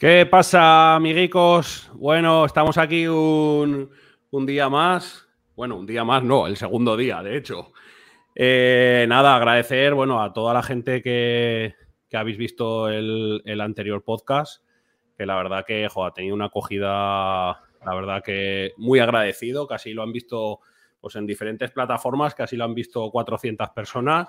¿Qué pasa, amiguicos? Bueno, estamos aquí un, día más. Bueno, un día más, no, el segundo día, de hecho. Eh, nada, agradecer, bueno, a toda la gente que, habéis visto el, anterior podcast, que la verdad que, ha tenido una acogida, la verdad que muy agradecido, casi lo han visto pues en diferentes plataformas, casi lo han visto 400 personas.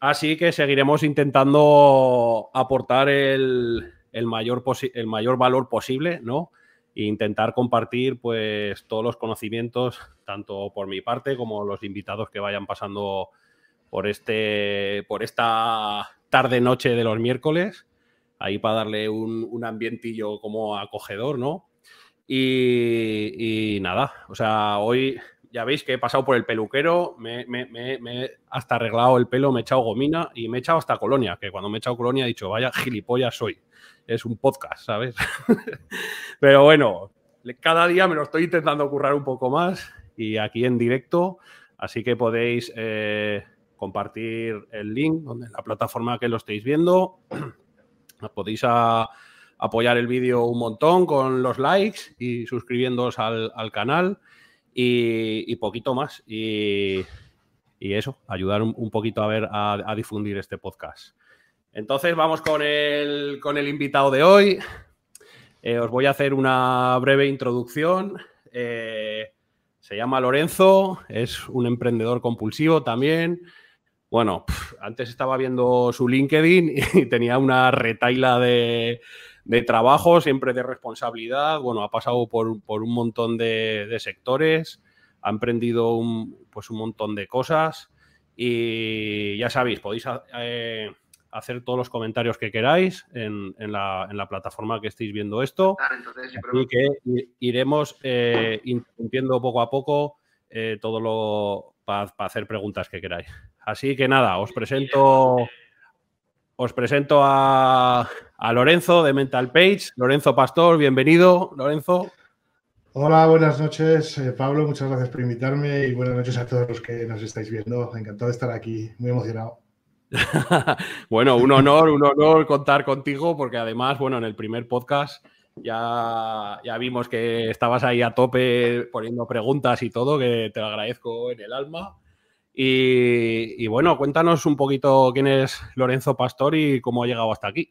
Así que seguiremos intentando aportar el, el mayor, el mayor valor posible, ¿no? E intentar compartir pues todos los conocimientos, tanto por mi parte como los invitados que vayan pasando por este por esta tarde noche de los miércoles, ahí para darle un, ambientillo como acogedor, ¿no? Y, y, nada, o sea, hoy ya veis que he pasado por el peluquero, me, he hasta arreglado el pelo, me he echado gomina y me he echado hasta colonia, que cuando me he echado colonia he dicho, vaya gilipollas soy. Es un podcast, ¿sabes? Pero bueno, cada día me lo estoy intentando currar un poco más y aquí en directo, así que podéis eh, compartir el link donde la plataforma que lo estéis viendo. podéis apoyar el vídeo un montón con los likes y suscribiéndoos al, al canal y, poquito más. Y, eso, ayudar un, poquito a ver, a, difundir este podcast. Entonces vamos con el, con el invitado de hoy. Eh, os voy a hacer una breve introducción. Eh, se llama Lorenzo, es un emprendedor compulsivo también. Bueno, antes estaba viendo su LinkedIn y tenía una retaila de, de trabajo, siempre de responsabilidad. Bueno, ha pasado por, un montón de, sectores, ha emprendido un, pues un montón de cosas y ya sabéis, podéis eh, hacer todos los comentarios que queráis en, la, plataforma que estéis viendo esto. y que iremos eh, interrumpiendo poco a poco eh, todo lo para hacer preguntas que queráis. Así que nada, os presento os presento a, Lorenzo de Mental Page. Lorenzo Pastor, bienvenido, Lorenzo. Hola, buenas noches, eh, Pablo. Muchas gracias por invitarme y buenas noches a todos los que nos estáis viendo. Encantado de estar aquí, muy emocionado. bueno, un honor, un honor contar contigo porque además, bueno, en el primer podcast ya, ya vimos que estabas ahí a tope poniendo preguntas y todo, que te lo agradezco en el alma. Y, bueno, cuéntanos un poquito quién es Lorenzo Pastor y cómo ha llegado hasta aquí.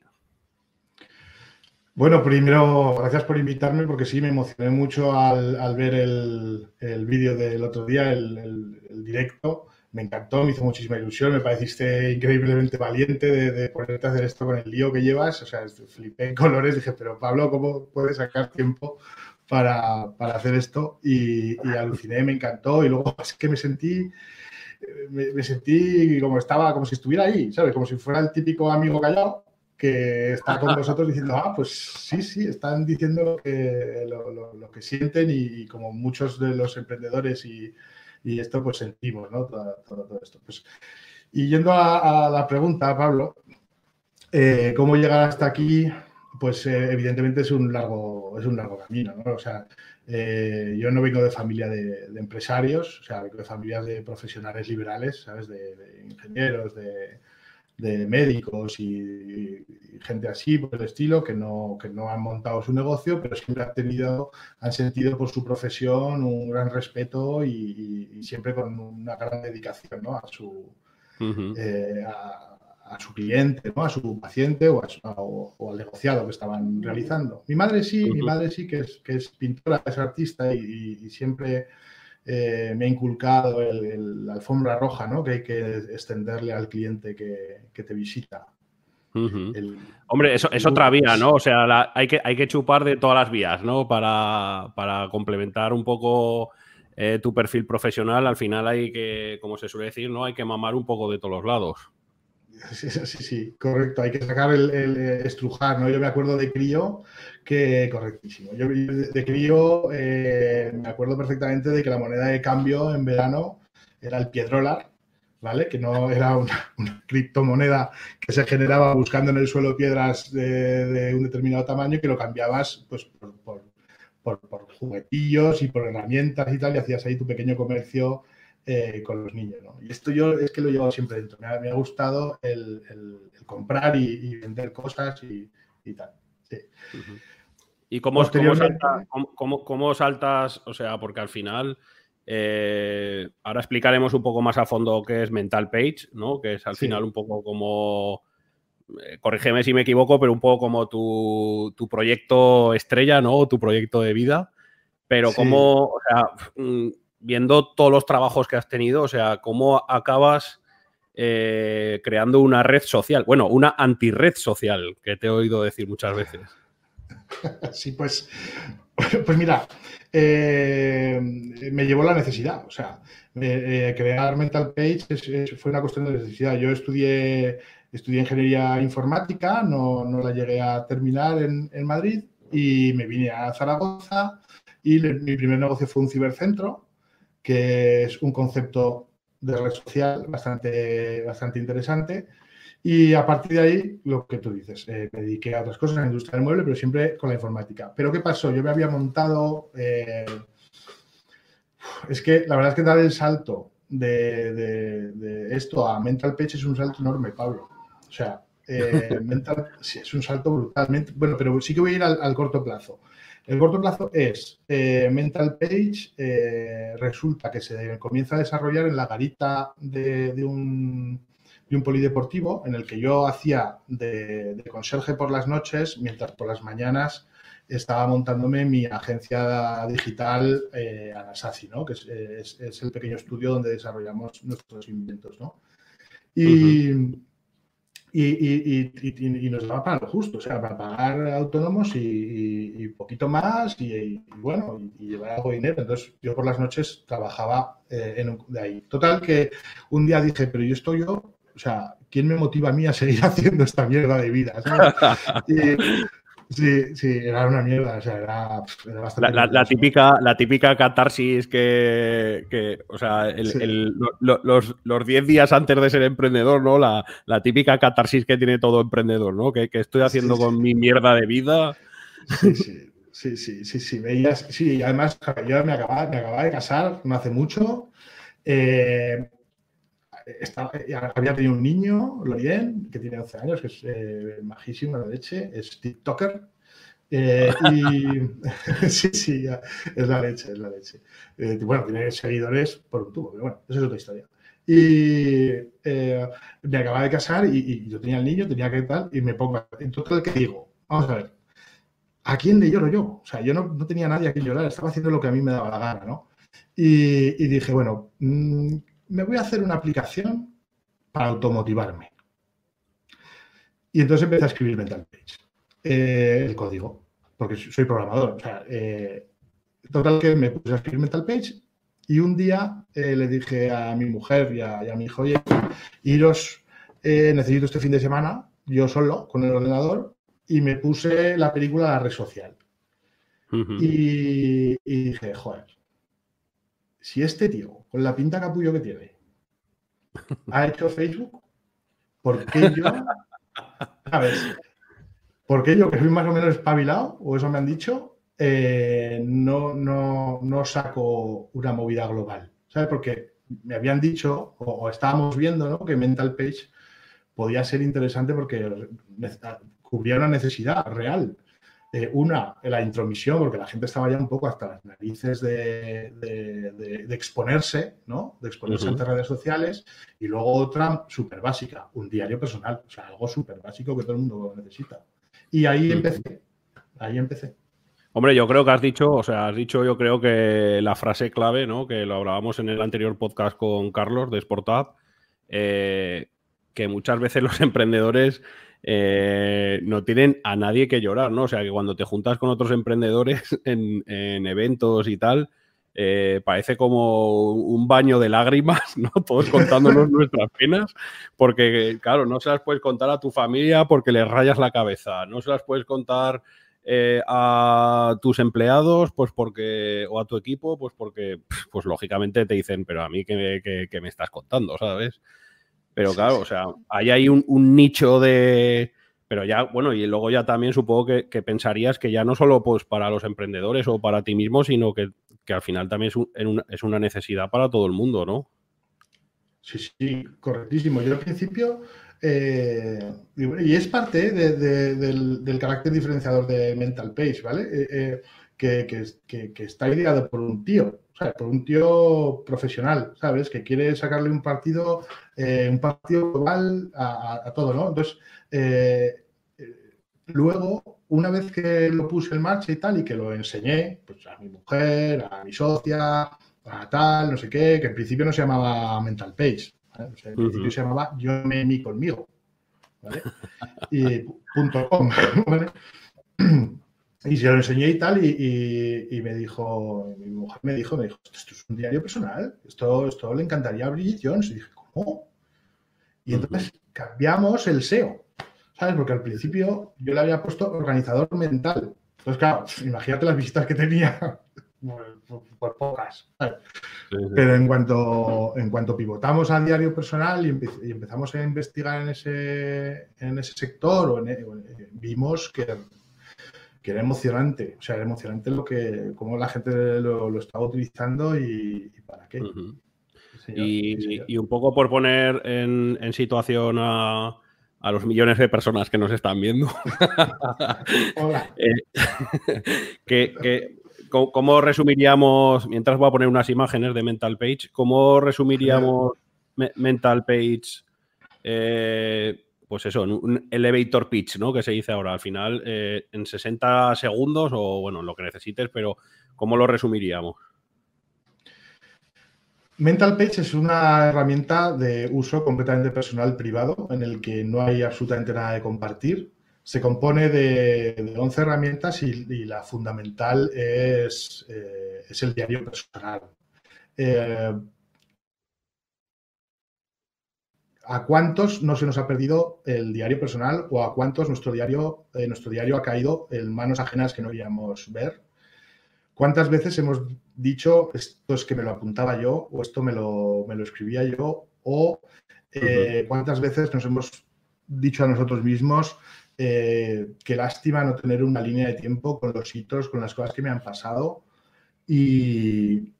Bueno, primero, gracias por invitarme porque sí, me emocioné mucho al, ver el, vídeo del otro día, el, directo. Me encantó, me hizo muchísima ilusión, me pareciste increíblemente valiente de, ponerte a hacer esto con el lío que llevas. O sea, flipé en colores, dije, pero Pablo, ¿cómo puedes sacar tiempo para, hacer esto? Y, y, aluciné, me encantó. Y luego es que me sentí me, sentí como estaba, como si estuviera ahí, ¿sabes? Como si fuera el típico amigo callado que está con nosotros diciendo, ah, pues sí, sí, están diciendo lo que, lo, que sienten y, como muchos de los emprendedores y, y esto, pues sentimos, ¿no? Todo, esto. Pues, y yendo a, la pregunta, Pablo, eh, ¿cómo llegar hasta aquí? Pues eh, evidentemente es un largo, es un largo camino, ¿no? O sea, eh, yo no vengo de familia de, empresarios, o sea, vengo de familias de profesionales liberales, ¿sabes? De, ingenieros, de, médicos y, gente así por el estilo que no, que no han montado su negocio, pero siempre han tenido, han sentido por su profesión un gran respeto y, siempre con una gran dedicación ¿no? a su a su cliente, ¿no? a su paciente o, al negociado que estaban realizando. Mi madre sí, mi madre sí que es, que es pintora, es artista y, siempre eh, me ha inculcado la alfombra roja ¿no? que hay que extenderle al cliente que, te visita. Hombre, eso es otra vía, ¿no? O sea, hay, que, hay que chupar de todas las vías, ¿no? Para, complementar un poco eh, tu perfil profesional, al final hay que, como se suele decir, ¿no? Hay que mamar un poco de todos los lados. Sí, sí, sí, correcto. Hay que sacar el, estrujar, ¿no? Yo me acuerdo de crío que, correctísimo. Yo de crío eh, me acuerdo perfectamente de que la moneda de cambio en verano era el piedrolar, ¿vale? Que no era una, criptomoneda que se generaba buscando en el suelo piedras de, un determinado tamaño que lo cambiabas, pues, por, por juguetillos y por herramientas y tal, y hacías ahí tu pequeño comercio eh, con los niños. Y esto yo es que lo llevo siempre dentro. Me ha, gustado el, comprar y, vender cosas y, tal. ¿Y cómo, cómo, saltas? O sea, porque al final, eh, ahora explicaremos un poco más a fondo qué es Mental Page, ¿no? Que es al final un poco como, eh, corrígeme si me equivoco, pero un poco como tu, proyecto estrella, ¿no? Tu proyecto de vida. Pero cómo, o sea, mm, viendo todos los trabajos que has tenido, o sea, cómo acabas eh, creando una red social, bueno, una anti-red social, que te he oído decir muchas veces. Sí, pues, pues mira, eh, me llevó la necesidad. O sea, eh, crear Mental Page fue una cuestión de necesidad. Yo estudié, estudié ingeniería informática, no, la llegué a terminar en, Madrid y me vine a Zaragoza y mi primer negocio fue un cibercentro, que es un concepto de red social bastante, bastante interesante y a partir de ahí, lo que tú dices, eh, me dediqué a otras cosas en la industria del mueble, pero siempre con la informática. Pero ¿qué pasó? Yo me había montado... Eh, es que la verdad es que dar el salto de, esto a Mental Page es un salto enorme, Pablo. O sea, eh, mental, es un salto brutalmente... Bueno, pero sí que voy a ir al, corto plazo. El corto plazo es Mental Page, resulta que se comienza a desarrollar en la garita de un de un polideportivo en el que yo hacía de, conserje por las noches, mientras por las mañanas estaba montándome mi agencia digital eh, Anasazi, ¿no? que es, el pequeño estudio donde desarrollamos nuestros inventos. ¿no? Y, y, nos daba para lo justo, o sea, para pagar autónomos y, poquito más y, bueno, y, llevar algo de dinero. Entonces yo por las noches trabajaba eh, en de ahí. Total que un día dije, pero yo estoy yo o sea, ¿quién me motiva a mí a seguir haciendo esta mierda de vida? Sí, sí, era una mierda, o sea, era, bastante... La, típica, la típica catarsis que, o sea, los 10 días antes de ser emprendedor, ¿no? La, típica catarsis que tiene todo emprendedor, ¿no? Que, estoy haciendo con mi mierda de vida. Sí, sí. Sí, sí, sí, sí, veías, sí, además yo me acababa, me acababa de casar no hace mucho, eh, eh, había tenido un niño, Lorien, que tiene 11 años, que es eh, majísimo la leche, es TikToker. Eh, y sí, sí, es la leche, es la leche. bueno, tiene seguidores por un tubo, pero bueno, esa es otra historia. Y me acababa de casar y, yo tenía el niño, tenía que tal, y me pongo, en total, ¿qué digo? Vamos a ver, ¿a quién le lloro yo? O sea, yo no, tenía nadie a quien llorar, estaba haciendo lo que a mí me daba la gana, ¿no? Y, y dije, bueno, mmm, me voy a hacer una aplicación para automotivarme. Y entonces empecé a escribir Mental Page, eh, el código, porque soy programador. O sea, eh, total que me puse a escribir Mental Page y un día eh, le dije a mi mujer y a, mi hijo, oye, iros, necesito este fin de semana, yo solo, con el ordenador, y me puse la película La Red Social. y, y dije, joder, si este tío, con la pinta capullo que tiene, ha hecho Facebook, ¿por qué yo? ¿Sabes? ¿Por qué yo, que soy más o menos espabilado, o eso me han dicho, eh, no, no, no saco una movida global? ¿Sabes? Porque me habían dicho, o, estábamos viendo, ¿no? Que Mental Page podía ser interesante porque cubría una necesidad real. Eh, una, la intromisión, porque la gente estaba ya un poco hasta las narices de, exponerse, ¿no? De exponerse ante redes sociales. Y luego otra súper básica, un diario personal. O sea, algo súper básico que todo el mundo necesita. Y ahí empecé. Ahí empecé. Hombre, yo creo que has dicho, o sea, has dicho yo creo que la frase clave, ¿no? Que lo hablábamos en el anterior podcast con Carlos de Sportab, eh, que muchas veces los emprendedores eh, no tienen a nadie que llorar, ¿no? O sea, que cuando te juntas con otros emprendedores en, eventos y tal, eh, parece como un baño de lágrimas, ¿no? Todos contándonos nuestras penas, porque, claro, no se las puedes contar a tu familia porque les rayas la cabeza, no se las puedes contar eh, a tus empleados, pues porque, o a tu equipo, pues porque, pues lógicamente te dicen, pero a mí que, me estás contando, ¿sabes? Pero claro, o sea, ahí hay un, nicho de... Pero ya, bueno, y luego ya también supongo que, pensarías que ya no solo pues para los emprendedores o para ti mismo, sino que, al final también es, una necesidad para todo el mundo, ¿no? Sí, sí, correctísimo. Yo al principio Eh, y, es parte del, carácter diferenciador de Mental Page, ¿vale? Eh, que, está ideado por un tío, por un tío profesional, ¿sabes? Que quiere sacarle un partido, un partido global a, todo, ¿no? Entonces, luego, una vez que lo puse en marcha y tal, y que lo enseñé pues, a mi mujer, a mi socia, a tal, no sé qué, que en principio no se llamaba Mental Page, en principio se llamaba Yo me mi conmigo, ¿vale? Y punto com, Y se lo enseñé y tal, y, me dijo, mi mujer me dijo, me dijo, esto es un diario personal, esto, esto le encantaría a Bridget Jones. Y dije, ¿cómo? Y entonces cambiamos el SEO, ¿sabes? Porque al principio yo le había puesto organizador mental. Entonces, claro, imagínate las visitas que tenía por, pocas. Pero en cuanto, en cuanto pivotamos al diario personal y, empezamos a investigar en ese, en ese sector, eh, vimos que, que, era emocionante. O sea, era emocionante lo que, cómo la gente lo, estaba utilizando y, para qué. y, un poco por poner en, situación a, a los millones de personas que nos están viendo. Hola. Eh, que, ¿Cómo, resumiríamos, mientras voy a poner unas imágenes de Mental Page, cómo resumiríamos Mental Page, eh, pues eso, un elevator pitch, ¿no? Que se dice ahora, al final, eh, en 60 segundos o, bueno, lo que necesites, pero ¿cómo lo resumiríamos? Mental Page es una herramienta de uso completamente personal privado en el que no hay absolutamente nada de compartir se compone de, 11 herramientas y, la fundamental es, eh, es, el diario personal. Eh, ¿A cuántos no se nos ha perdido el diario personal o a cuántos nuestro diario, eh, nuestro diario ha caído en manos ajenas que no queríamos ver? ¿Cuántas veces hemos dicho esto es que me lo apuntaba yo o esto me lo, me lo escribía yo? ¿O cuántas veces nos hemos dicho a nosotros mismos eh, qué lástima no tener una línea de tiempo con los hitos, con las cosas que me han pasado. Y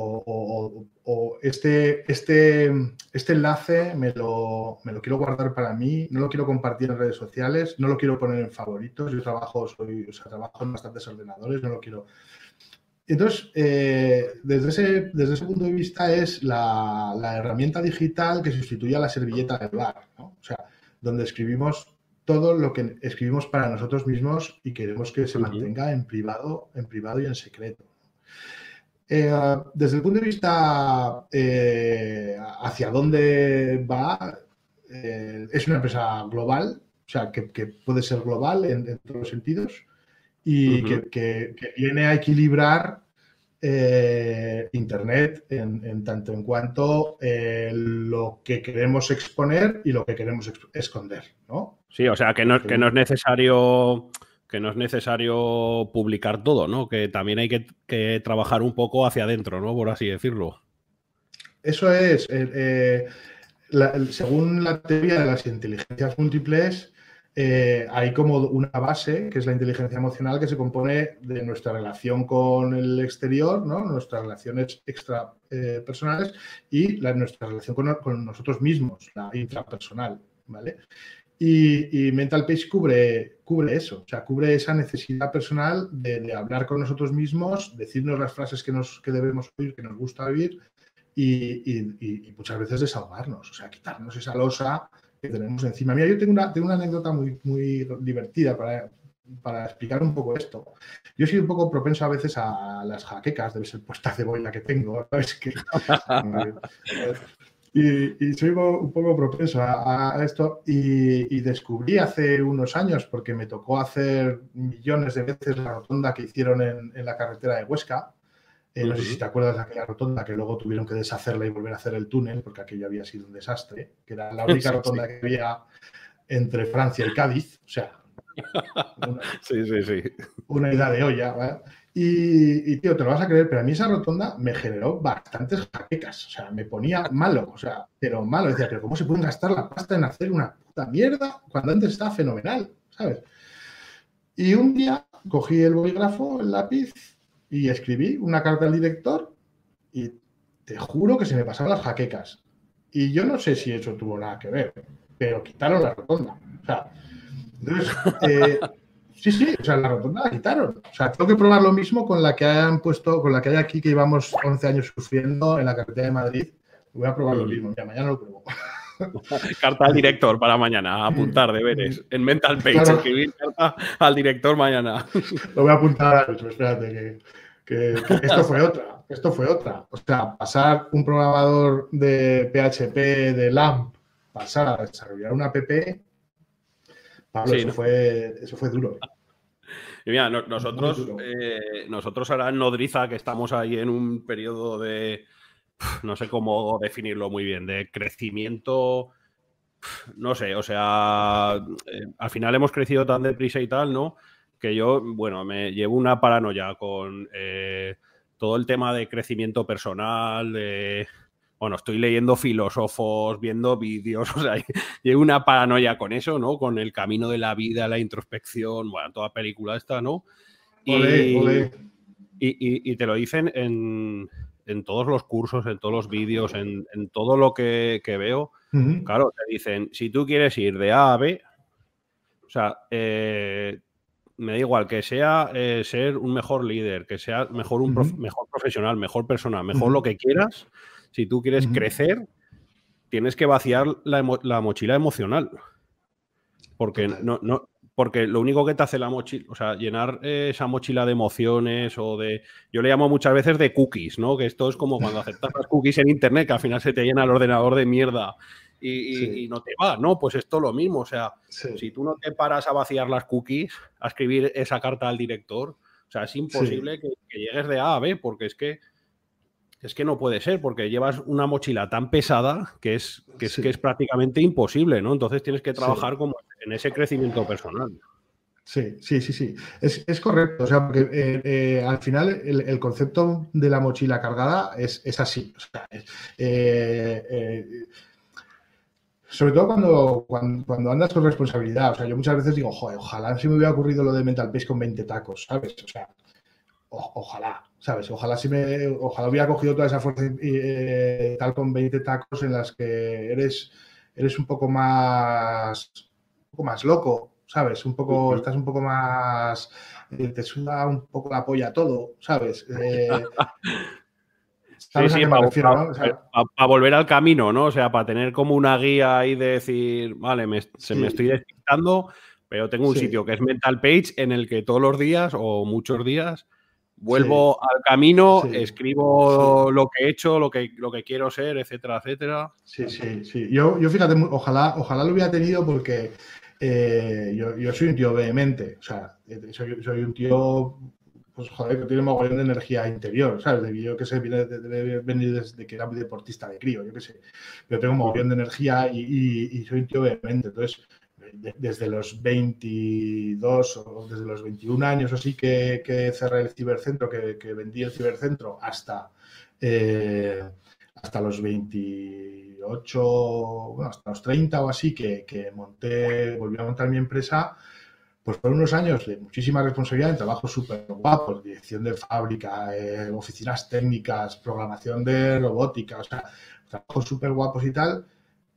o, este, este, este enlace me lo, me lo, quiero guardar para mí, no lo quiero compartir en redes sociales, no lo quiero poner en favoritos. Yo trabajo, soy, o sea, trabajo en bastantes ordenadores, no lo quiero. Entonces, eh, desde, ese, desde ese punto de vista es la, la herramienta digital que sustituye a la servilleta del bar, ¿no? o sea, donde escribimos todo lo que escribimos para nosotros mismos y queremos que se mantenga en privado, en privado y en secreto. Eh, desde el punto de vista eh, hacia dónde va, eh, es una empresa global, o sea, que, puede ser global en, todos los sentidos y que, viene a equilibrar Internet en, tanto en cuanto lo que queremos exponer y lo que queremos esconder, ¿no? Sí, o sea, que no, que no es necesario que no es necesario publicar todo, ¿no? Que también hay que, trabajar un poco hacia adentro, ¿no? Por así decirlo. Eso es. Eh, eh, según la teoría de las inteligencias múltiples, eh, hay como una base, que es la inteligencia emocional, que se compone de nuestra relación con el exterior, ¿no? nuestras relaciones extrapersonales y nuestra relación con, con, nosotros mismos, la intrapersonal. ¿vale? Y, Mental Page cubre, cubre eso, o sea, cubre esa necesidad personal de, hablar con nosotros mismos, decirnos las frases que, nos, que debemos oír, que nos gusta oír y, muchas veces desahogarnos, o sea, quitarnos esa losa que tenemos encima. Mira, yo tengo una, tengo una anécdota muy, muy divertida para, para explicar un poco esto. Yo soy un poco propenso a veces a las jaquecas, debe ser puesta cebolla que tengo, ¿sabes? Que, Y, soy un poco propenso a, esto y, descubrí hace unos años, porque me tocó hacer millones de veces la rotonda que hicieron en, la carretera de Huesca. Eh, no sé si te acuerdas de aquella rotonda que luego tuvieron que deshacerla y volver a hacer el túnel, porque aquello había sido un desastre, que era la única rotonda que había entre Francia y Cádiz. O sea, una, sí, sí, sí. una idea de olla. Y, tío, te lo vas a creer, pero a mí esa rotonda me generó bastantes jaquecas. O sea, me ponía malo, o sea, pero malo. Decía, pero ¿cómo se puede gastar la pasta en hacer una puta mierda cuando antes estaba fenomenal? ¿Sabes? Y un día cogí el bolígrafo, el lápiz y escribí una carta al director y te juro que se me pasaron las jaquecas. Y yo no sé si eso tuvo nada que ver. pero quitaron la rotonda. O sea, entonces, eh, sí, sí, o sea, la rotonda la quitaron. O sea, tengo que probar lo mismo con la que hayan puesto, con la que hay aquí que llevamos 11 años sufriendo en la carretera de Madrid. Voy a probar lo mismo. mañana lo pruebo. Carta al director para mañana, apuntar deberes. En Mental Page, escribir carta al director mañana. Lo voy a apuntar, pero espérate, que, esto fue otra. Esto fue otra. O sea, pasar un programador de PHP, de LAMP, pasar a desarrollar una app, Pablo, eso, fue, eso fue duro. Y mira, nosotros, eh, nosotros ahora en Nodriza, que estamos ahí en un periodo de, no sé cómo definirlo muy bien, de crecimiento, no sé, o sea, eh, al final hemos crecido tan deprisa y tal, ¿no? Que yo, bueno, me llevo una paranoia con eh, todo el tema de crecimiento personal, de, bueno, estoy leyendo filósofos, viendo vídeos, o sea, llevo una paranoia con eso, ¿no? Con el camino de la vida, la introspección, bueno, toda película esta, ¿no? Y, y te lo dicen en, en todos los cursos, en todos los vídeos, en, todo lo que, veo, claro, te dicen, si tú quieres ir de A a B, o sea, eh, me da igual que sea eh, ser un mejor líder, que sea mejor un mejor profesional, mejor persona, mejor lo que quieras. Si tú quieres crecer, tienes que vaciar la, la mochila emocional. Porque no, no, porque lo único que te hace la mochila, o sea, llenar eh, esa mochila de emociones o de, yo le llamo muchas veces de cookies, ¿no? Que esto es como cuando aceptas las cookies en Internet, que al final se te llena el ordenador de mierda y, no te va, ¿no? Pues esto es lo mismo, o sea, si tú no te paras a vaciar las cookies, a escribir esa carta al director, o sea, es imposible que, llegues de A a B, porque es que es que no puede ser, porque llevas una mochila tan pesada que es, que es, que es prácticamente imposible, ¿no? Entonces tienes que trabajar como en ese crecimiento personal. Sí, sí, sí, sí. Es, correcto. O sea, porque eh, eh, al final el, concepto de la mochila cargada es, así. Eh, sobre todo cuando, cuando, andas con responsabilidad. O sea, yo muchas veces digo, joder, ojalá se me hubiera ocurrido lo de Mental Pace con 20 tacos, ¿sabes? O sea, ojalá, ¿sabes? Ojalá si me, ojalá hubiera cogido toda esa fuerza eh, tal con 20 tacos en las que eres, eres un poco más, un poco más loco, ¿sabes? Un poco, estás un poco más, eh, te suda un poco la polla todo, ¿sabes? Eh, sí, sí, para, volver al camino, ¿no? O sea, para tener como una guía ahí de decir, vale, me, se me estoy despistando, pero tengo un sitio que es Mental Page en el que todos los días o muchos días Vuelvo al camino, escribo lo que he hecho, lo que, lo que quiero ser, etcétera, etcétera. Sí, sí, sí. Yo, yo fíjate, ojalá, ojalá lo hubiera tenido porque eh, yo, soy un tío vehemente. O sea, eh, soy, un tío, pues joder, que tiene un mogollón de energía interior, ¿sabes? De, yo que sé, viene debe venir desde que era deportista de crío, yo qué sé. Yo tengo un mogollón de energía y, y soy un tío vehemente. Entonces, desde los 22 o desde los 21 años o así que, cerré el cibercentro, que, vendí el cibercentro hasta, eh, hasta los 28, bueno, hasta los 30 o así que, monté, volví a montar mi empresa, pues fueron unos años de muchísima responsabilidad, en trabajos súper guapos, dirección de fábrica, eh, oficinas técnicas, programación de robótica, o sea, trabajos súper guapos y tal,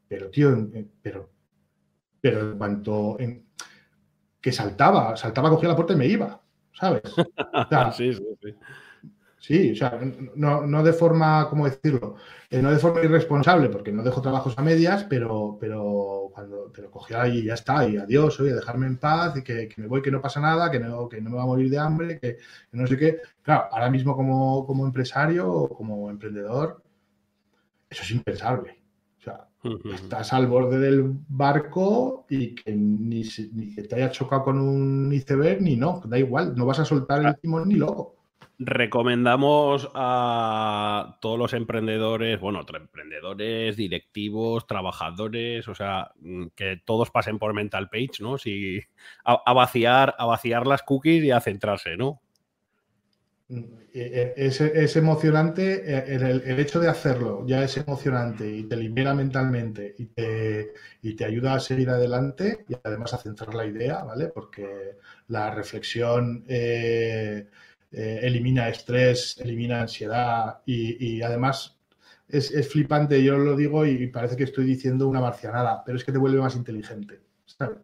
pero tío, pero pero en cuanto que saltaba, saltaba, cogía la puerta y me iba, ¿sabes? sí, sí, sí. Sí, o sea, no, de forma, ¿cómo decirlo? Eh, no de forma irresponsable, porque no dejo trabajos a medias, pero, pero cuando pero cogía y ya está, y adiós, oye, dejarme en paz, y que, me voy, que no pasa nada, que no, que no me va a morir de hambre, que, no sé qué. Claro, ahora mismo como, como empresario o como emprendedor, eso es impensable. Estás al borde del barco y que ni, ni te haya chocado con un iceberg ni no, da igual, no vas a soltar el timón ni loco. Recomendamos a todos los emprendedores, bueno, emprendedores, directivos, trabajadores, o sea, mm, que todos pasen por Mental Page, ¿no? Si, a vaciar, a vaciar las cookies y a centrarse, ¿no? Eh, es, emocionante, eh, el, hecho de hacerlo ya es emocionante y te libera mentalmente y te, y te, ayuda a seguir adelante y además a centrar la idea, ¿vale? Porque la reflexión eh, elimina estrés, elimina ansiedad y, además es, flipante, yo lo digo y parece que estoy diciendo una marcianada, pero es que te vuelve más inteligente.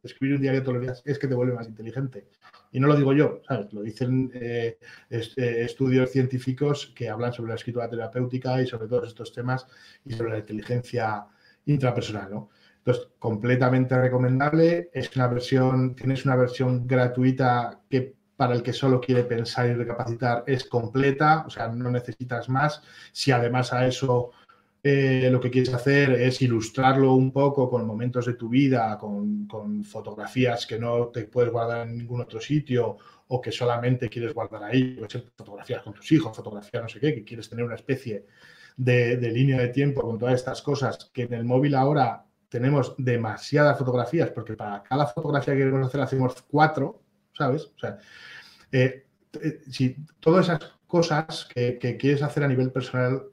Escribir un diario todos los días es que te vuelve más inteligente. Y no lo digo yo, ¿sabes? Lo dicen eh, eh, estudios científicos que hablan sobre la escritura terapéutica y sobre todos estos temas y sobre la inteligencia intrapersonal, ¿no? Entonces, completamente recomendable. Es una versión, tienes una versión gratuita que para el que solo quiere pensar y recapacitar es completa, o sea, no necesitas más. Si además a eso eh, lo que quieres hacer es ilustrarlo un poco con momentos de tu vida, con, fotografías que no te puedes guardar en ningún otro sitio o que solamente quieres guardar ahí, fotografías con tus hijos, fotografías no sé qué, que quieres tener una especie de, línea de tiempo con todas estas cosas, que en el móvil ahora tenemos demasiadas fotografías, porque para cada fotografía que queremos hacer hacemos cuatro, ¿sabes? O sea, eh, eh, si todas esas cosas que, quieres hacer a nivel personal,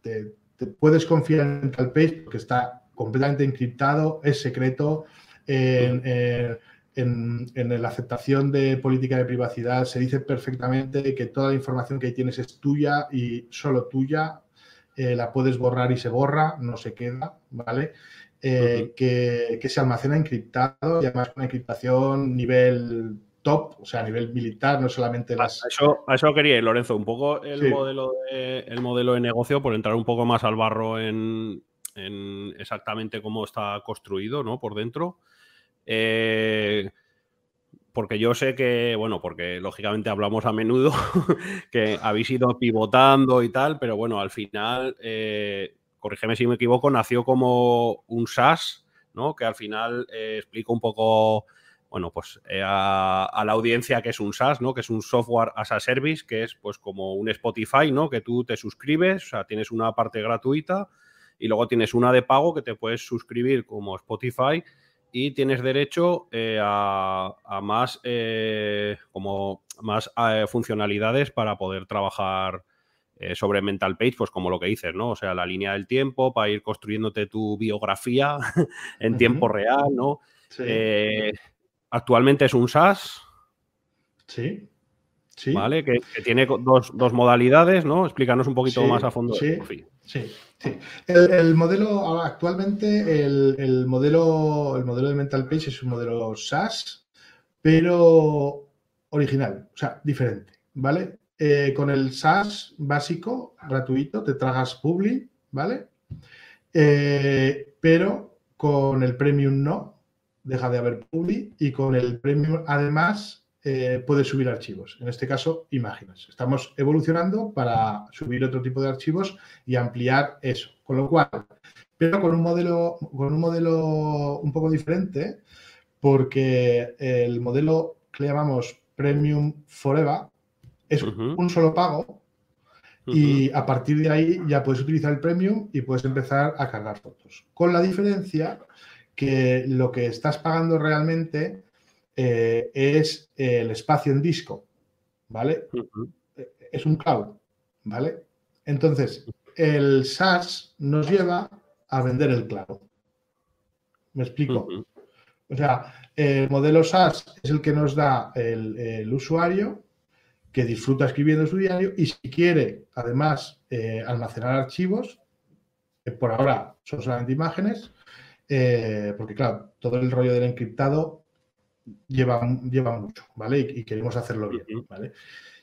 te, puedes confiar en Mentalpage porque está completamente encriptado, es secreto. En, la aceptación de política de privacidad se dice perfectamente que toda la información que tienes es tuya y solo tuya. la puedes borrar y se borra, no se queda, ¿vale? que, que, se almacena encriptado y además una encriptación nivel top, o sea, a nivel militar, no solamente las... A eso, a eso quería ir, Lorenzo, un poco el, modelo de, el modelo de negocio, por entrar un poco más al barro en, exactamente cómo está construido, ¿no? Por dentro. Eh, porque yo sé que, bueno, porque lógicamente hablamos a menudo, que habéis ido pivotando y tal, pero bueno, al final, eh, corrígeme si me equivoco, nació como un SaaS, ¿no? Que al final eh, explica un poco bueno, pues eh, a, la audiencia que es un SaaS, ¿no? Que es un software as a service, que es pues como un Spotify, ¿no? Que tú te suscribes, o sea, tienes una parte gratuita y luego tienes una de pago que te puedes suscribir como Spotify y tienes derecho eh, a, más eh, como más funcionalidades para poder trabajar sobre Mental Page, pues como lo que dices, ¿no? O sea, la línea del tiempo para ir construyéndote tu biografía en tiempo real, ¿no? Sí. Actualmente es un SaaS. Sí. Sí. ¿Vale? Que, tiene dos, modalidades, ¿no? Explícanos un poquito más a fondo. Sí, sí, sí. El, modelo, actualmente, el, modelo, el modelo de Mental Page es un modelo SaaS, pero original, o sea, diferente, ¿vale? Eh, con el SaaS básico, gratuito, te tragas Publi, ¿vale? Eh, pero con el Premium no, deja de haber publi y con el premium además eh, puedes subir archivos, en este caso imágenes. Estamos evolucionando para subir otro tipo de archivos y ampliar eso. Con lo cual, pero con un modelo, con un modelo un poco diferente, porque el modelo que le llamamos Premium Forever es un solo pago y a partir de ahí ya puedes utilizar el Premium y puedes empezar a cargar fotos. Con la diferencia que lo que estás pagando realmente eh, es el espacio en disco, ¿vale? Es un cloud, ¿vale? Entonces, el SaaS nos lleva a vender el cloud. ¿Me explico? O sea, el modelo SaaS es el que nos da el, usuario que disfruta escribiendo su diario y si quiere, además, eh, almacenar archivos, que por ahora son solamente imágenes, eh, porque claro, todo el rollo del encriptado lleva, lleva mucho, ¿vale? Y, queremos hacerlo bien, ¿vale?